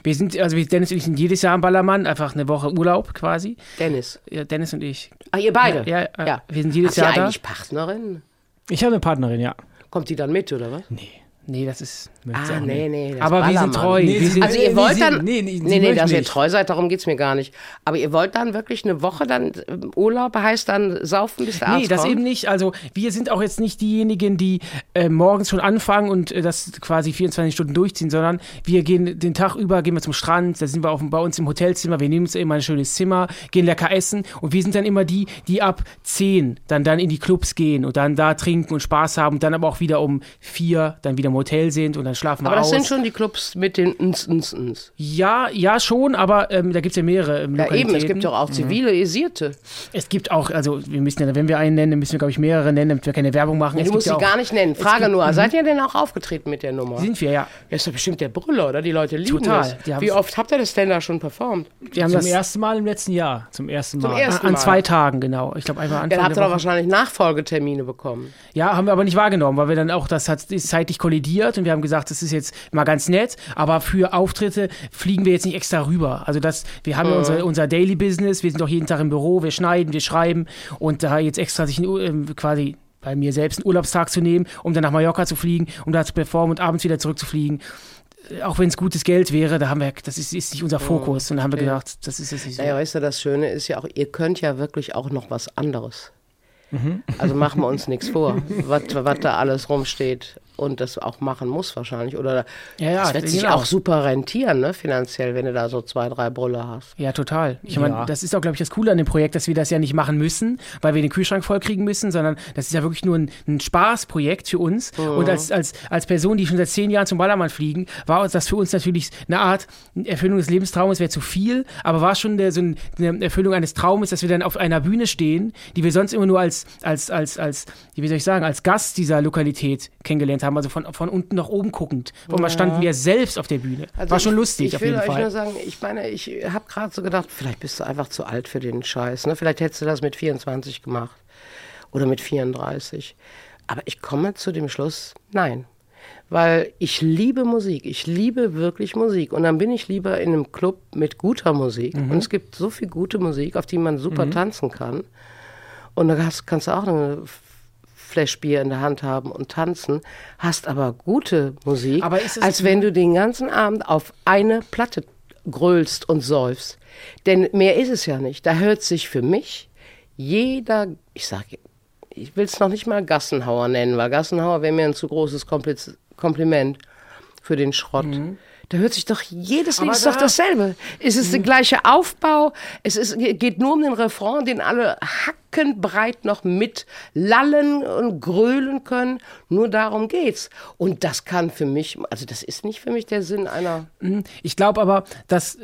Wir sind, also Dennis und ich sind jedes Jahr am Ballermann, einfach eine Woche Urlaub quasi. Dennis. Ja, Dennis und ich. Ach, ihr beide? Ja, ja, wir sind jedes Habt ihr Jahr da. eigentlich Partnerin? Ich habe eine Partnerin, ja. Kommt die dann mit, oder was? Nee. Nee, das ist. Ah, nee, nee. das Aber wir sind treu. Nee, wir sind, Also Nee, ihr wollt dann, nee, nee, nee, nee, dass ihr treu seid, darum geht's mir gar nicht. Aber ihr wollt dann wirklich eine Woche dann, ähm, Urlaub heißt dann saufen, bis der Arzt Nee, das kommt? eben nicht. Also wir sind auch jetzt nicht diejenigen, die äh, morgens schon anfangen und äh, das quasi 24 Stunden durchziehen, sondern wir gehen den Tag über, gehen wir zum Strand, da sind wir auf, bei uns im Hotelzimmer, wir nehmen uns immer ein schönes Zimmer, gehen lecker essen und wir sind dann immer die, die ab 10 dann, dann in die Clubs gehen und dann da trinken und Spaß haben und dann aber auch wieder um 4 dann wieder im Hotel sind und dann schlafen wir Aber das aus. sind schon die Clubs mit den ns, ns, ns. ja, ja schon, aber ähm, da gibt es ja mehrere ähm, Ja eben, es gibt doch auch zivilisierte. Es gibt auch, also wir müssen ja, wenn wir einen nennen, müssen wir, glaube ich, mehrere nennen, damit wir keine Werbung machen. Du musst ja sie auch, gar nicht nennen. Frage gibt- nur, seid ihr denn auch aufgetreten mit der Nummer? Sind wir, ja. Ja, ist doch bestimmt der Brüller, oder? Die Leute lieben Total. das. Wie oft habt ihr das denn da schon performt? Wir haben Zum das ersten Mal im letzten Jahr. Zum ersten Mal. Zum ersten an Mal. zwei Tagen, genau. Ich glaube, einfach Anfang Dann habt ihr doch wahrscheinlich Nachfolgetermine bekommen. Ja, haben wir aber nicht wahrgenommen, weil wir dann auch, das hat zeitlich kollidiert und wir haben gesagt, das ist jetzt mal ganz nett, aber für Auftritte fliegen wir jetzt nicht extra rüber. Also das, wir haben ja unser, unser Daily Business, wir sind doch jeden Tag im Büro, wir schneiden, wir schreiben und da jetzt extra sich ein, Ur- ähm, quasi bei mir selbst einen Urlaubstag zu nehmen, um dann nach Mallorca zu fliegen, um da zu performen und abends wieder zurückzufliegen. Äh, Auch wenn es gutes Geld wäre, da haben wir, das ist, ist nicht unser Fokus. Und da haben wir gedacht, das ist jetzt nicht so. Naja, weißt du, das Schöne ist ja auch, ihr könnt ja wirklich auch noch was anderes. Also machen wir uns nichts vor, was da alles rumsteht und das auch machen muss wahrscheinlich. Oder Ja, ja, das wird sich genau. auch super rentieren, ne, finanziell, wenn du da so zwei, drei Brüller hast. Ja, total. Ich Ja. meine, das ist auch, glaube ich, das Coole an dem Projekt, dass wir das ja nicht machen müssen, weil wir den Kühlschrank vollkriegen müssen, sondern das ist ja wirklich nur ein, ein Spaßprojekt für uns. Und als, als, als Person, die schon seit zehn Jahren zum Ballermann fliegen, war das für uns natürlich eine Art Erfüllung des Lebenstraumes, wäre zu viel, aber war schon der, so ein- eine Erfüllung eines Traumes, dass wir dann auf einer Bühne stehen, die wir sonst immer nur als als, als, als, als, wie soll ich sagen, als Gast dieser Lokalität kennengelernt haben, also von, von unten nach oben guckend. Und mal standen wir selbst auf der Bühne. Also War schon ich, lustig, ich auf will jeden euch Fall. nur sagen, ich meine, ich habe gerade so gedacht, vielleicht bist du einfach zu alt für den Scheiß. Ne? Vielleicht hättest du das mit 24 gemacht oder mit 34. Aber ich komme zu dem Schluss, nein. Weil ich liebe Musik, ich liebe wirklich Musik. Und dann bin ich lieber in einem Club mit guter Musik. Und es gibt so viel gute Musik, auf die man super tanzen kann. Und da hast, kannst du auch eine Flashbier in der Hand haben und tanzen, hast aber gute Musik, Aber als wenn du den ganzen Abend auf eine Platte grölst und säufst. Denn mehr ist es ja nicht. Da hört sich für mich jeder, ich sage, ich will es noch nicht mal Gassenhauer nennen, weil Gassenhauer wäre mir ein zu großes Kompliz Kompliment für den Schrott. Da hört sich doch jedes Lied ist doch da- dasselbe. Es ist der gleiche Aufbau. Es ist, geht nur um den Refrain, den alle hackenbreit noch mit lallen und grölen können. Nur darum geht's. Und das kann für mich, also das ist nicht für mich der Sinn einer. Ich glaube aber, dass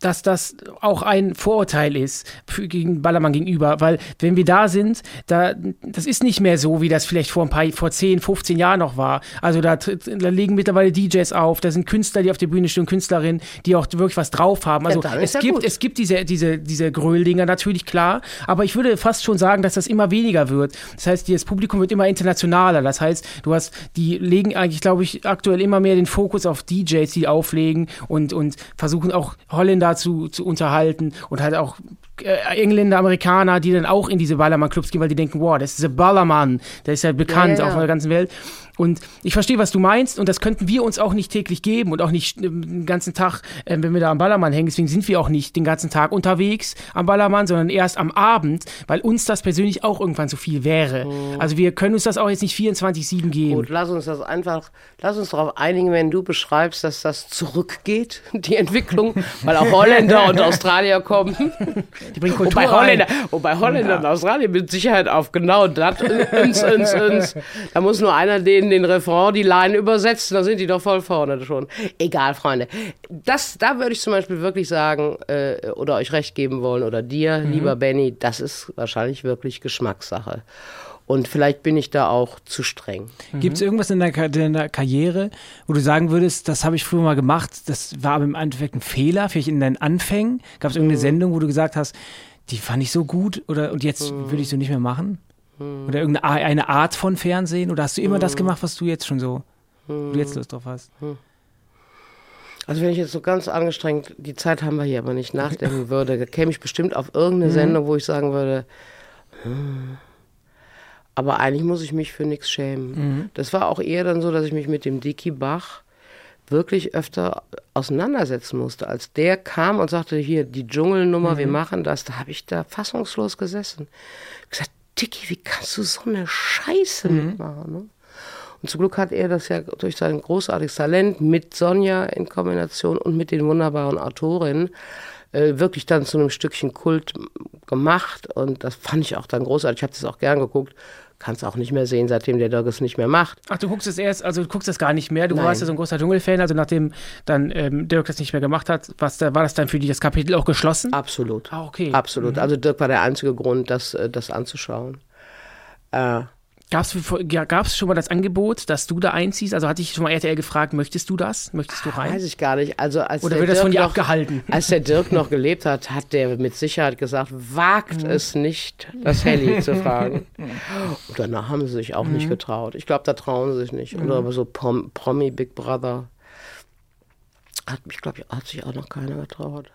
dass das auch ein Vorurteil ist gegen Ballermann gegenüber, weil wenn wir da sind, da das ist nicht mehr so, wie das vielleicht vor ein paar vor 10, 15 Jahren noch war. Also da, da legen mittlerweile DJs auf, da sind Künstler, die auf der Bühne stehen, Künstlerinnen, die auch wirklich was drauf haben. Also ist es ja gibt gut. es gibt diese diese diese Grölldinger natürlich klar, aber ich würde fast schon sagen, dass das immer weniger wird. Das heißt, das Publikum wird immer internationaler. Das heißt, du hast die legen eigentlich, glaube ich, aktuell immer mehr den Fokus auf DJs, die auflegen und und versuchen auch Holländer zu, zu unterhalten und halt auch äh, Engländer, Amerikaner, die dann auch in diese Ballermann-Clubs gehen, weil die denken, wow, das ist der Ballermann, der ist ja bekannt Ja, ja, ja. auf der ganzen Welt. Und ich verstehe, was du meinst und das könnten wir uns auch nicht täglich geben und auch nicht ähm, den ganzen Tag, äh, wenn wir da am Ballermann hängen. Deswegen sind wir auch nicht den ganzen Tag unterwegs am Ballermann, sondern erst am Abend, weil uns das persönlich auch irgendwann zu viel wäre. Also wir können uns das auch jetzt nicht 24-7 geben. Gut, lass uns das einfach, lass uns darauf einigen, wenn du beschreibst, dass das zurückgeht, die Entwicklung, weil auch Holländer und Australier kommen. Die bringen Kultur Wobei. Holländer, wobei Holländer und Australien mit Sicherheit auf genau das, uns, uns, uns. Da muss nur einer denen den Refrain, die Line übersetzen, da sind die doch voll vorne schon. Egal, Freunde. Das, da würde ich zum Beispiel wirklich sagen, äh, oder euch recht geben wollen, oder dir, lieber Benny, das ist wahrscheinlich wirklich Geschmackssache. Und vielleicht bin ich da auch zu streng. Gibt es irgendwas in deiner, Ka- deiner Karriere, wo du sagen würdest, das habe ich früher mal gemacht, das war aber im Endeffekt ein Fehler, vielleicht in deinen Anfängen? Gab es irgendeine Sendung, wo du gesagt hast, die fand ich so gut oder und jetzt würde ich so nicht mehr machen? Oder irgendeine Art von Fernsehen? Oder hast du immer das gemacht, was du jetzt schon so, wo du jetzt Lust drauf hast? Also wenn ich jetzt so ganz angestrengt, die Zeit haben wir hier aber nicht nachdenken würde, da käme ich bestimmt auf irgendeine Sendung, wo ich sagen würde, hm, aber eigentlich muss ich mich für nichts schämen. Das war auch eher dann so, dass ich mich mit dem Dicky Bach wirklich öfter auseinandersetzen musste. Als der kam und sagte, hier, die Dschungelnummer, wir machen das, da habe ich da fassungslos gesessen. Ich gesagt, Dicky, wie kannst du so eine Scheiße mitmachen? Ne? Und zum Glück hat er das ja durch sein großartiges Talent mit Sonja in Kombination und mit den wunderbaren Autorinnen äh, wirklich dann zu einem Stückchen Kult gemacht. Und das fand ich auch dann großartig. Ich habe das auch gern geguckt. Kann es auch nicht mehr sehen, seitdem der Dirk es nicht mehr macht. Ach, du guckst es erst, also du guckst es gar nicht mehr. Du Nein. warst ja so ein großer Dschungelfan, also nachdem dann ähm, Dirk das nicht mehr gemacht hat, was, da, war das dann für dich das Kapitel auch geschlossen? Absolut. Ah, okay. Absolut. Also Dirk war der einzige Grund, das, äh, das anzuschauen. Äh, Gab es ja, gab's schon mal das Angebot, dass du da einziehst? Also hatte ich schon mal RTL gefragt, möchtest du das? Möchtest du rein? weiß ich gar nicht. Also als Oder der wird das von dir noch, abgehalten? Als der Dirk noch gelebt hat, hat der mit Sicherheit gesagt, wagt Mhm. es nicht, das Helly zu fragen. Und danach haben sie sich auch nicht Mhm. getraut. Ich glaube, da trauen sie sich nicht. Oder aber so Prom Promi Big Brother. Hat mich, glaube ich, hat sich auch noch keiner getraut.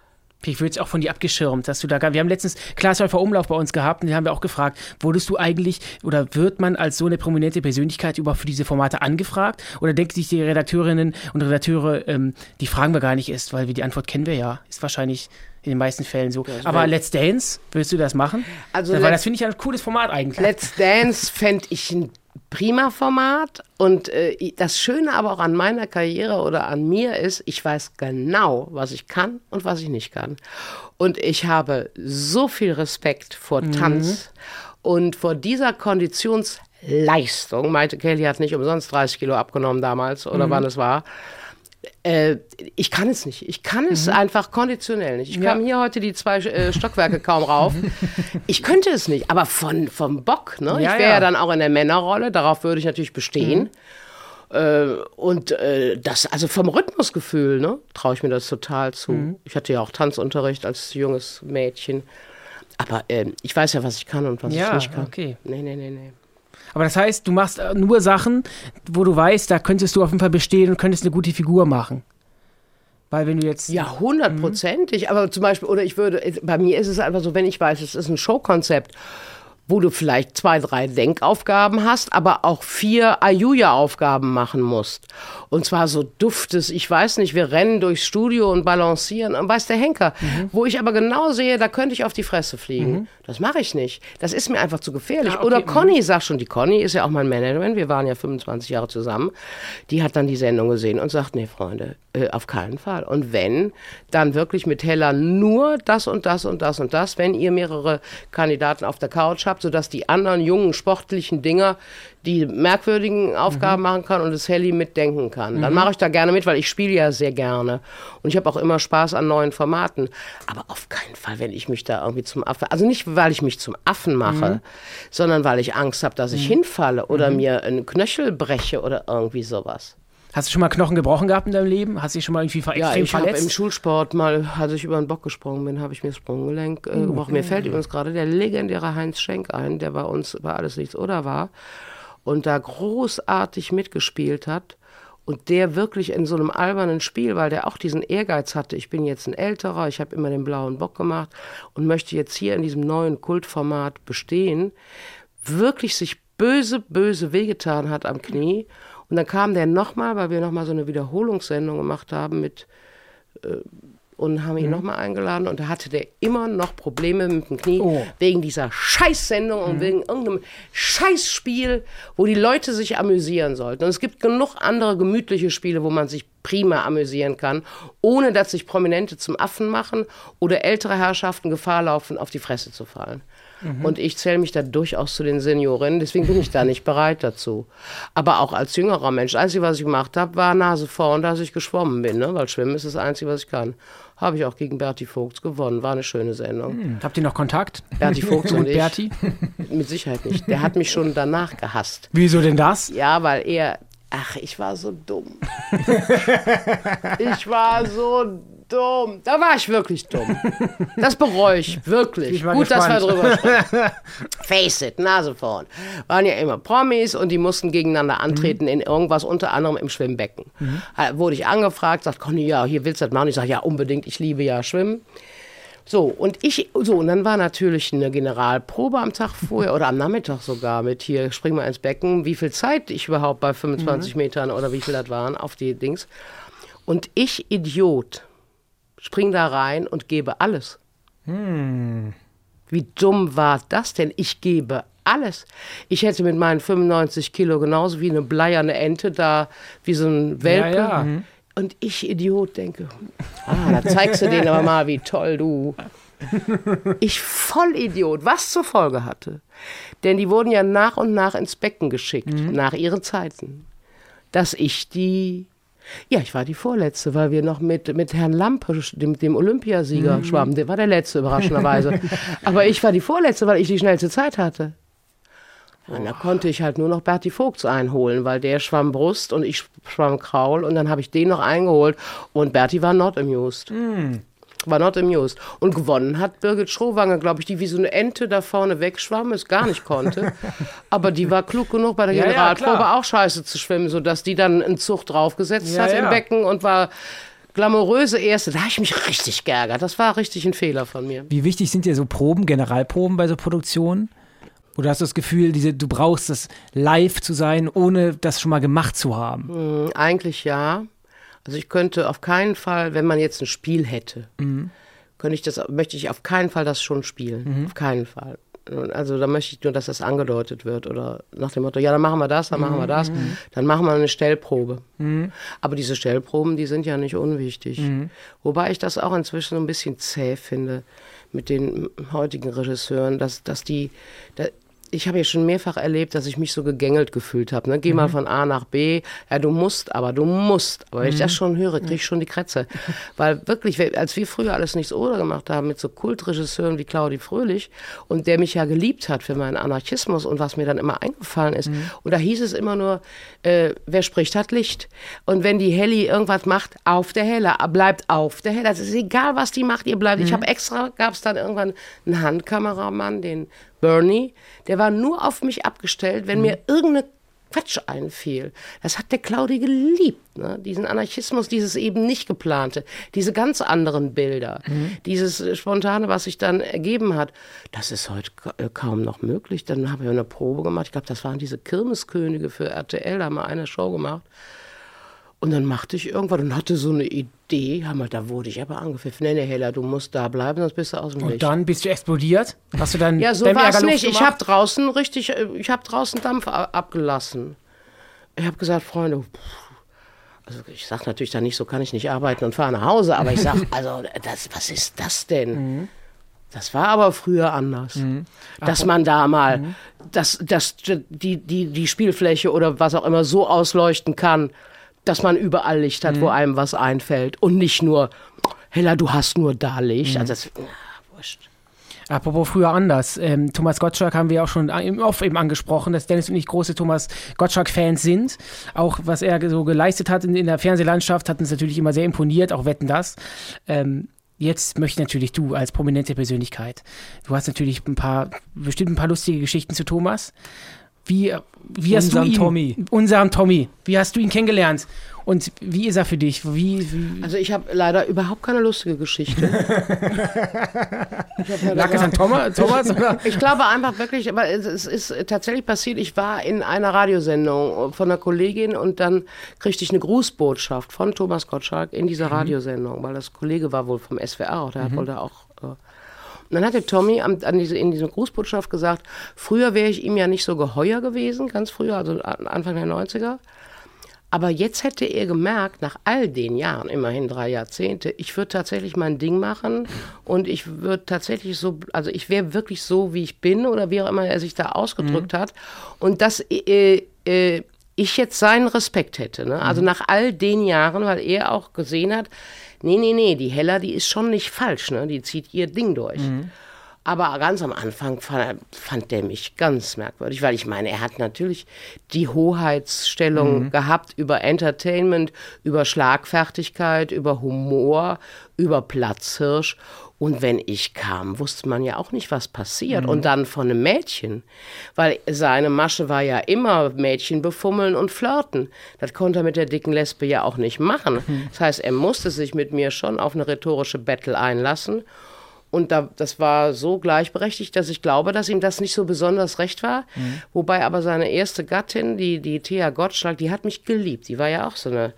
Ich würde es auch von dir abgeschirmt, dass du da. Wir haben letztens Klaas Häufer Umlauf bei uns gehabt und den haben wir auch gefragt, wurdest du eigentlich oder wird man als so eine prominente Persönlichkeit überhaupt für diese Formate angefragt? Oder denken sich die Redakteurinnen und Redakteure, ähm, die fragen wir gar nicht erst, weil wir die Antwort kennen wir ja. Ist wahrscheinlich in den meisten Fällen so. Aber wär- Let's Dance, würdest du das machen? Also weil das finde ich ein cooles Format eigentlich. Let's Dance fände ich ein prima Format. Und äh, das Schöne aber auch an meiner Karriere oder an mir ist, ich weiß genau, was ich kann und was ich nicht kann. Und ich habe so viel Respekt vor Tanz und vor dieser Konditionsleistung. Meinte Kelly hat nicht umsonst 30 Kilo abgenommen damals oder wann es war. Äh, ich kann es nicht. Ich kann es einfach konditionell nicht. Ich Ja. kam hier heute die zwei äh, Stockwerke kaum rauf. Ich könnte es nicht, aber von, vom Bock. Ne? Ja, ich wäre ja. ja. dann auch in der Männerrolle, darauf würde ich natürlich bestehen. Äh, und äh, das, also vom Rhythmusgefühl, ne, traue ich mir das total zu. Mhm. Ich hatte ja auch Tanzunterricht als junges Mädchen. Aber äh, ich weiß ja, was ich kann und was Ja, ich nicht kann. okay. Nee, nee, nee, nee. Aber das heißt, du machst äh, nur Sachen, wo du weißt, da könntest du auf jeden Fall bestehen und könntest eine gute Figur machen. Weil wenn du jetzt. Ja, hundertprozentig. Aber zum Beispiel, oder ich würde, bei mir ist es einfach so, wenn ich weiß, es ist ein Showkonzept, wo du vielleicht zwei, drei Denkaufgaben hast, aber auch vier Ayuya-Aufgaben machen musst. Und zwar so duftes, ich weiß nicht, wir rennen durchs Studio und balancieren und weiß der Henker. Wo ich aber genau sehe, da könnte ich auf die Fresse fliegen. Das mache ich nicht. Das ist mir einfach zu gefährlich. Ah, okay, Oder mhm. Conny sagt schon, die Conny ist ja auch mein Managerin, wir waren ja 25 Jahre zusammen. Die hat dann die Sendung gesehen und sagt, nee, Freunde, äh, auf keinen Fall. Und wenn, dann wirklich mit Hella nur das und das und das und das, wenn ihr mehrere Kandidaten auf der Couch habt, sodass die anderen jungen, sportlichen Dinger die merkwürdigen Aufgaben machen kann und das Helly mitdenken kann. Dann mache ich da gerne mit, weil ich spiele ja sehr gerne. Und ich habe auch immer Spaß an neuen Formaten. Aber auf keinen Fall, wenn ich mich da irgendwie zum Affen, also nicht, weil ich mich zum Affen mache, sondern weil ich Angst habe, dass ich hinfalle oder mir einen Knöchel breche oder irgendwie sowas. Hast du schon mal Knochen gebrochen gehabt in deinem Leben? Hast du dich schon mal irgendwie ver Ja, ich habe verletzt? im Schulsport mal, als ich über den Bock gesprungen bin, habe ich mir das Sprunggelenk äh, gebrochen. Mir fällt übrigens gerade der legendäre Heinz Schenk ein, der bei uns bei Alles Nichts oder war und da großartig mitgespielt hat. Und der wirklich in so einem albernen Spiel, weil der auch diesen Ehrgeiz hatte, ich bin jetzt ein älterer, ich habe immer den blauen Bock gemacht und möchte jetzt hier in diesem neuen Kultformat bestehen, wirklich sich böse, böse wehgetan hat am Knie. Und dann kam der nochmal, weil wir nochmal so eine Wiederholungssendung gemacht haben mit äh, und haben ihn nochmal eingeladen und da hatte der immer noch Probleme mit dem Knie Oh. wegen dieser Scheißsendung und wegen irgendeinem Scheißspiel, wo die Leute sich amüsieren sollten. Und es gibt genug andere gemütliche Spiele, wo man sich prima amüsieren kann, ohne dass sich Prominente zum Affen machen oder ältere Herrschaften Gefahr laufen, auf die Fresse zu fallen. Und ich zähle mich da durchaus zu den Seniorinnen, deswegen bin ich da nicht bereit dazu. Aber auch als jüngerer Mensch, das Einzige, was ich gemacht habe, war Nase vorn, dass ich geschwommen bin, ne? weil Schwimmen ist das Einzige, was ich kann. Habe ich auch gegen Berti Vogts gewonnen, war eine schöne Sendung. Habt ihr noch Kontakt? Berti Vogts und und ich, Berti? mit Sicherheit nicht. Der hat mich schon danach gehasst. Wieso denn das? Ja, weil er, ach, ich war so dumm. ich war so dumm. Da war ich wirklich dumm. Das bereue ich wirklich. Ich Gut, dass wir gespannt. drüber sprechen. Face it, Nase vorn. Waren ja immer Promis und die mussten gegeneinander antreten in irgendwas, unter anderem im Schwimmbecken. Da wurde ich angefragt, sagt Conny, ja, hier willst du das machen? Ich sage, ja, unbedingt, ich liebe ja Schwimmen. So, und ich, so, und dann war natürlich eine Generalprobe am Tag vorher oder am Nachmittag sogar mit hier, spring mal ins Becken, wie viel Zeit ich überhaupt bei 25 Metern oder wie viel das waren auf die Dings. Und ich, Idiot, spring da rein und gebe alles. Wie dumm war das denn? Ich gebe alles. Ich hätte mit meinen 95 Kilo genauso wie eine bleierne Ente da, wie so ein Welpe. Ja, ja. Mhm. Und ich, Idiot, denke, ah, da zeigst du denen aber mal, wie toll du. Ich Vollidiot, was zur Folge hatte. Denn die wurden ja nach und nach ins Becken geschickt, nach ihren Zeiten. Dass ich die. Ja, ich war die Vorletzte, weil wir noch mit, mit Herrn Lampe, dem, dem Olympiasieger, schwammen. Der war der Letzte, überraschenderweise. Aber ich war die Vorletzte, weil ich die schnellste Zeit hatte. Und da konnte ich halt nur noch Berti Vogts einholen, weil der schwamm Brust und ich schwamm Kraul und dann habe ich den noch eingeholt und Berti war not amused. War not amused. Und gewonnen hat Birgit Schrowange, glaube ich, die wie so eine Ente da vorne wegschwamm, es gar nicht konnte. Aber die war klug genug, bei der Ja, ja, Generalprobe klar. auch scheiße zu schwimmen, sodass die dann einen Zug draufgesetzt Ja, hat im ja. Becken und war glamouröse Erste. Da habe ich mich richtig geärgert. Das war richtig ein Fehler von mir. Wie wichtig sind dir so Proben, Generalproben bei so Produktionen? Oder hast du das Gefühl, diese, du brauchst das live zu sein, ohne das schon mal gemacht zu haben? Hm, Eigentlich ja. Also ich könnte auf keinen Fall, wenn man jetzt ein Spiel hätte, könnte ich das, möchte ich auf keinen Fall das schon spielen. Auf keinen Fall. Also da möchte ich nur, dass das angedeutet wird oder nach dem Motto, ja, dann machen wir das, dann machen wir das, dann machen wir eine Stellprobe. Aber diese Stellproben, die sind ja nicht unwichtig. Wobei ich das auch inzwischen so ein bisschen zäh finde mit den heutigen Regisseuren, dass, dass die, da, ich habe ja schon mehrfach erlebt, dass ich mich so gegängelt gefühlt habe. Ne? Geh mhm. mal von A nach B. Ja, du musst, aber du musst. Aber wenn ich das mhm. schon höre, kriege ich schon die Krätze. Weil wirklich, als wir früher alles nichts oder gemacht haben mit so Kultregisseuren wie Claudi Fröhlich und der mich ja geliebt hat für meinen Anarchismus und was mir dann immer eingefallen ist. Mhm. Und da hieß es immer nur, äh, wer spricht, hat Licht. Und wenn die Helly irgendwas macht, auf der Helle, bleibt auf der Helle. Es ist egal, was die macht, ihr bleibt. Mhm. Ich habe extra, gab es dann irgendwann einen Handkameramann, den Bernie, der war nur auf mich abgestellt, wenn mhm. mir irgendeine Quatsch einfiel. Das hat der Claudi geliebt, ne? diesen Anarchismus, dieses eben nicht geplante, diese ganz anderen Bilder, mhm. dieses Spontane, was sich dann ergeben hat. Das ist heute äh, kaum noch möglich. Dann haben wir eine Probe gemacht. Ich glaube, das waren diese Kirmeskönige für RTL, da haben wir eine Show gemacht. Und dann machte ich irgendwann und hatte so eine Idee, Hammer, da wurde ich aber angepfiffen. Nee, nee, Hella, du musst da bleiben, sonst bist du aus dem Und Licht. dann bist du explodiert? Hast du dann Ja, so war es nicht. Ich habe draußen richtig, äh, ich habe draußen Dampf abgelassen. Ich habe gesagt, Freunde, also ich sage natürlich dann nicht, so kann ich nicht arbeiten und fahre nach Hause, aber ich sage, also das, was ist das denn? Mhm. Das war aber früher anders. Mhm. Dass man da mal mhm. das, das, die, die, die Spielfläche oder was auch immer so ausleuchten kann, dass man überall Licht hat, mhm. wo einem was einfällt und nicht nur, Hella, du hast nur da Licht. Mhm. Also das, na, wurscht. Apropos früher anders. Ähm, Thomas Gottschalk haben wir auch schon im Off eben angesprochen, dass Dennis und ich große Thomas Gottschalk-Fans sind. Auch was er so geleistet hat in, in, der Fernsehlandschaft, hat uns natürlich immer sehr imponiert, auch wetten das. Ähm, jetzt möchte natürlich du als prominente Persönlichkeit, du hast natürlich ein paar, bestimmt ein paar lustige Geschichten zu Thomas. Wie, wie hast unserem du ihn, Tommy. Unserem Tommy. Wie hast du ihn kennengelernt? Und wie ist er für dich? Wie, wie? Also ich habe leider überhaupt keine lustige Geschichte. Lag es an Thomas? Thomas oder? Ich glaube einfach wirklich, aber es ist tatsächlich passiert, ich war in einer Radiosendung von einer Kollegin und dann kriegte ich eine Grußbotschaft von Thomas Gottschalk in dieser mhm. Radiosendung, weil das Kollege war wohl vom SWR auch, der mhm. wollte auch äh, und dann hat der Tommy an, an diese, in dieser Grußbotschaft gesagt, früher wäre ich ihm ja nicht so geheuer gewesen, ganz früher, also Anfang der 90er. Aber jetzt hätte er gemerkt, nach all den Jahren, immerhin drei Jahrzehnte, ich würde tatsächlich mein Ding machen und ich würde tatsächlich so, also ich wäre wirklich so, wie ich bin oder wie auch immer er sich da ausgedrückt mhm. hat. Und dass äh, äh, ich jetzt seinen Respekt hätte. Ne? Also mhm. nach all den Jahren, weil er auch gesehen hat, nee, nee, nee, die Hella, die ist schon nicht falsch, ne? die zieht ihr Ding durch. Mhm. Aber ganz am Anfang fand, fand der mich ganz merkwürdig, weil ich meine, er hat natürlich die Hoheitsstellung mhm. gehabt über Entertainment, über Schlagfertigkeit, über Humor, über Platzhirsch. Und wenn ich kam, wusste man ja auch nicht, was passiert. Mhm. Und dann von einem Mädchen. Weil seine Masche war ja immer Mädchen befummeln und flirten. Das konnte er mit der dicken Lesbe ja auch nicht machen. Mhm. Das heißt, er musste sich mit mir schon auf eine rhetorische Battle einlassen. Und da, das war so gleichberechtigt, dass ich glaube, dass ihm das nicht so besonders recht war. Mhm. Wobei aber seine erste Gattin, die, die Thea Gottschalk, die hat mich geliebt. Die war ja auch so eine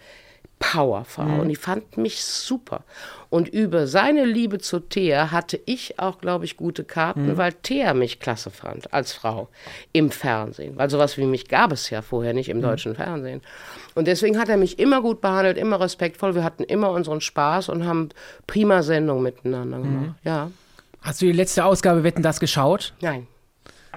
Powerfrau mhm. und die fand mich super. Und über seine Liebe zu Thea hatte ich auch, glaube ich, gute Karten, mhm. weil Thea mich klasse fand als Frau im Fernsehen. Weil sowas wie mich gab es ja vorher nicht im mhm. deutschen Fernsehen. Und deswegen hat er mich immer gut behandelt, immer respektvoll. Wir hatten immer unseren Spaß und haben prima Sendungen miteinander gemacht. Mhm. Ja. Hast du die letzte Ausgabe Wetten das geschaut? Nein.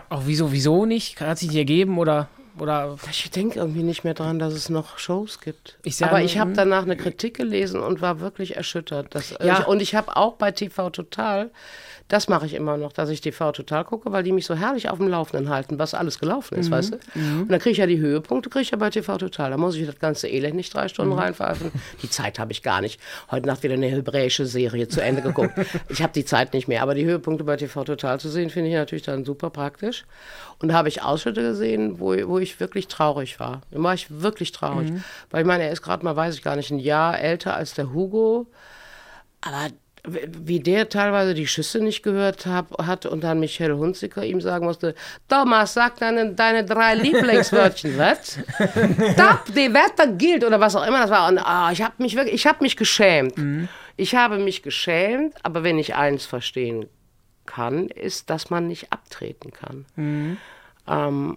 Auch wieso, wieso nicht? Hat sich nicht ergeben oder? Oder ich denke irgendwie nicht mehr dran, dass es noch Shows gibt. Ich Aber ich habe hm. danach eine Kritik gelesen und war wirklich erschüttert. Dass, ja. Ich, und ich habe auch bei TV Total das mache ich immer noch, dass ich TV total gucke, weil die mich so herrlich auf dem Laufenden halten, was alles gelaufen ist, mhm. weißt du? Mhm. Und dann kriege ich ja die Höhepunkte, kriege ich ja bei TV total. Da muss ich das ganze Elend nicht drei Stunden mhm. reinpfeifen. Die Zeit habe ich gar nicht. Heute Nacht wieder eine hebräische Serie zu Ende geguckt. ich habe die Zeit nicht mehr, aber die Höhepunkte bei TV total zu sehen, finde ich natürlich dann super praktisch. Und da habe ich Ausschnitte gesehen, wo, wo ich wirklich traurig war. Da war ich wirklich traurig. Mhm. Weil ich meine, er ist gerade mal, weiß ich gar nicht, ein Jahr älter als der Hugo. Aber wie der teilweise die Schüsse nicht gehört hab, hat und dann Michelle Hunziker ihm sagen musste, Thomas, sag deine, deine drei Lieblingswörtchen, was? Stopp, die Wetter gilt oder was auch immer das war. Und oh, ich habe mich wirklich, ich habe mich geschämt. Mhm. Ich habe mich geschämt, aber wenn ich eins verstehen kann, ist, dass man nicht abtreten kann. Mhm. Ähm,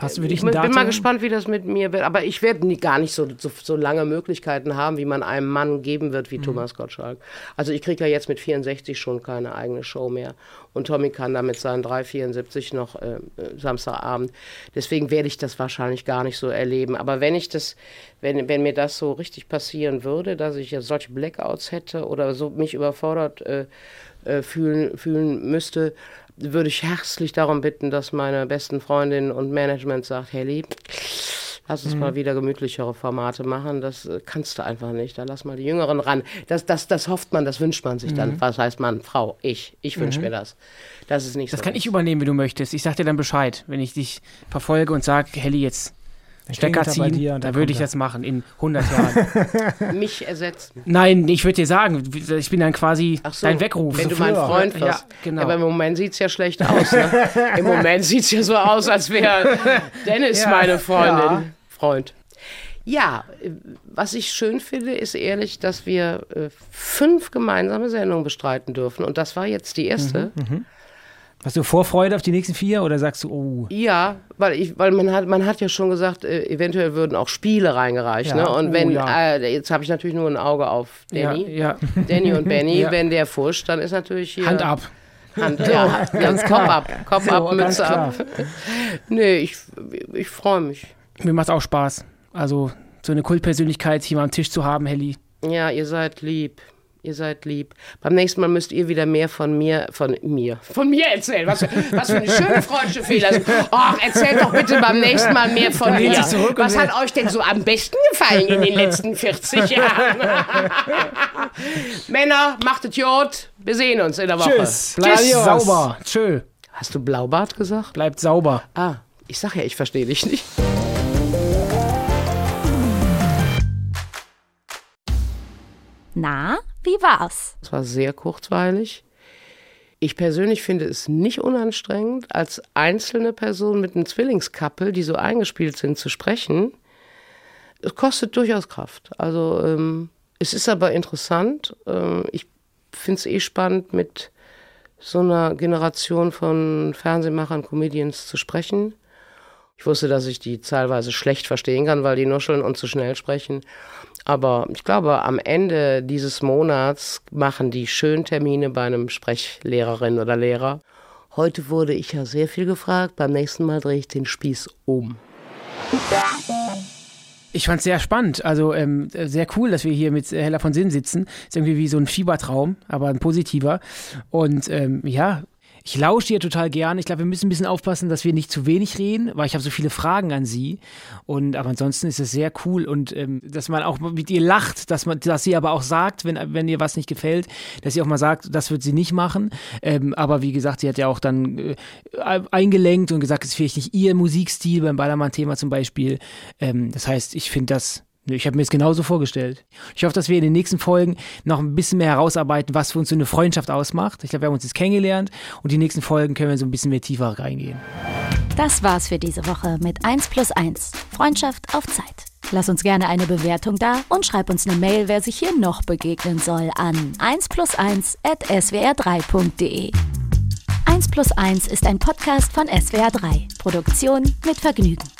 Hast du für dich Ich ein bin Datum? mal gespannt, wie das mit mir wird. Aber ich werde gar nicht so, so, so lange Möglichkeiten haben, wie man einem Mann geben wird wie Mhm. Thomas Gottschalk. Also ich kriege ja jetzt mit 64 schon keine eigene Show mehr. Und Tommy kann da mit seinen 3,74 noch äh, äh, Samstagabend. Deswegen werde ich das wahrscheinlich gar nicht so erleben. Aber wenn ich das, wenn, wenn mir das so richtig passieren würde, dass ich ja solche Blackouts hätte oder so mich überfordert äh, äh, fühlen, fühlen müsste, würde ich herzlich darum bitten, dass meine besten Freundin und Management sagt, Helly, lass uns mal wieder gemütlichere Formate machen. Das äh, kannst du einfach nicht. Da lass mal die Jüngeren ran. Das, das, das hofft man, das wünscht man sich dann. Was heißt Mann, Frau, ich. Ich wünsche mir das. Das ist nicht Das so. kann ich übernehmen, wenn du möchtest. Ich sag dir dann Bescheid, wenn ich dich verfolge und sag, Helly, jetzt Stecker er ziehen, dir dann würde ich er. das machen in 100 Jahren. mich ersetzen. Nein, ich würde dir sagen, ich bin dann quasi so, dein Weckruf. Wenn So du mein. Freund Ja, wirst. genau. Aber im Moment sieht es ja schlecht aus. Ne? Im Moment sieht es ja so aus, als wäre Dennis Ja, meine Freundin. ja. Freund. Ja, was ich schön finde, ist ehrlich, dass wir äh, fünf gemeinsame Sendungen bestreiten dürfen. Und das war jetzt die erste. Hast du Vorfreude auf die nächsten vier oder sagst du, oh, Ja, weil, ich, weil man, hat, man hat ja schon gesagt, äh, eventuell würden auch Spiele reingereicht. Ja. Ne? Und Oh, wenn, ja. äh, jetzt habe ich natürlich nur ein Auge auf Danny. ja. Danny und Benny, wenn der fuscht, dann ist natürlich hier. Hand ab. Hand, ja, ganz Kopf ab, Kopf ab, ganz Mütze ab. nee, ich, ich freue mich. Mir macht auch Spaß. Also so eine Kultpersönlichkeit hier mal am Tisch zu haben, Helly. Ja, ihr seid lieb. Ihr seid lieb. Beim nächsten Mal müsst ihr wieder mehr von mir, von mir, von mir erzählen. Was, für- was für eine schöne freundliche Fehler. Ach, erzählt doch bitte beim nächsten Mal mehr von mir. Was hat euch denn so am besten gefallen in den letzten 40 Jahren? Männer, macht es gut. Wir sehen uns in der Woche. Tschüss. Bleibt sauber. Tschö. Hast du Blaubart gesagt? Bleibt sauber. Ah, ich sag ja, ich verstehe dich nicht. Na, wie war's? Es war sehr kurzweilig. Ich persönlich finde es nicht unanstrengend, als einzelne Person mit einem Zwillingskappel, die so eingespielt sind, zu sprechen. Es kostet durchaus Kraft. Also ähm, es ist aber interessant. Ähm, ich finde es eh spannend, mit so einer Generation von Fernsehmachern, Comedians zu sprechen. Ich wusste, dass ich die teilweise schlecht verstehen kann, weil die nuscheln und zu schnell sprechen. Aber ich glaube, am Ende dieses Monats machen die schön Termine bei einem Sprechlehrerin oder Lehrer. Heute wurde ich ja sehr viel gefragt. Beim nächsten Mal drehe ich den Spieß um. Ich fand's sehr spannend. Also ähm, sehr cool, dass wir hier mit Hella von Sinn sitzen. Ist irgendwie wie so ein Fiebertraum, aber ein positiver. Und ähm, ja, ich lausche ihr total gerne. Ich glaube, wir müssen ein bisschen aufpassen, dass wir nicht zu wenig reden, weil ich habe so viele Fragen an sie. Und aber ansonsten ist es sehr cool und ähm, dass man auch mit ihr lacht, dass man, dass sie aber auch sagt, wenn wenn ihr was nicht gefällt, dass sie auch mal sagt, das wird sie nicht machen. Ähm, aber wie gesagt, sie hat ja auch dann äh, eingelenkt und gesagt, es ist vielleicht nicht ihr Musikstil beim Ballermann-Thema zum Beispiel. Ähm, das heißt, ich finde das Ich habe mir es genauso vorgestellt. Ich hoffe, dass wir in den nächsten Folgen noch ein bisschen mehr herausarbeiten, was für uns so eine Freundschaft ausmacht. Ich glaube, wir haben uns jetzt kennengelernt und die nächsten Folgen können wir so ein bisschen mehr tiefer reingehen. Das war's für diese Woche mit 1 plus 1. Freundschaft auf Zeit. Lass uns gerne eine Bewertung da und schreib uns eine Mail, wer sich hier noch begegnen soll, an 1 plus 1 at swr3.de. 1 plus 1 ist ein Podcast von SWR3. Produktion mit Vergnügen.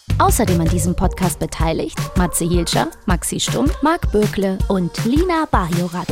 Außerdem an diesem Podcast beteiligt Matze Hilscher, Maxi Stumm, Marc Bökle und Lina Bajorat.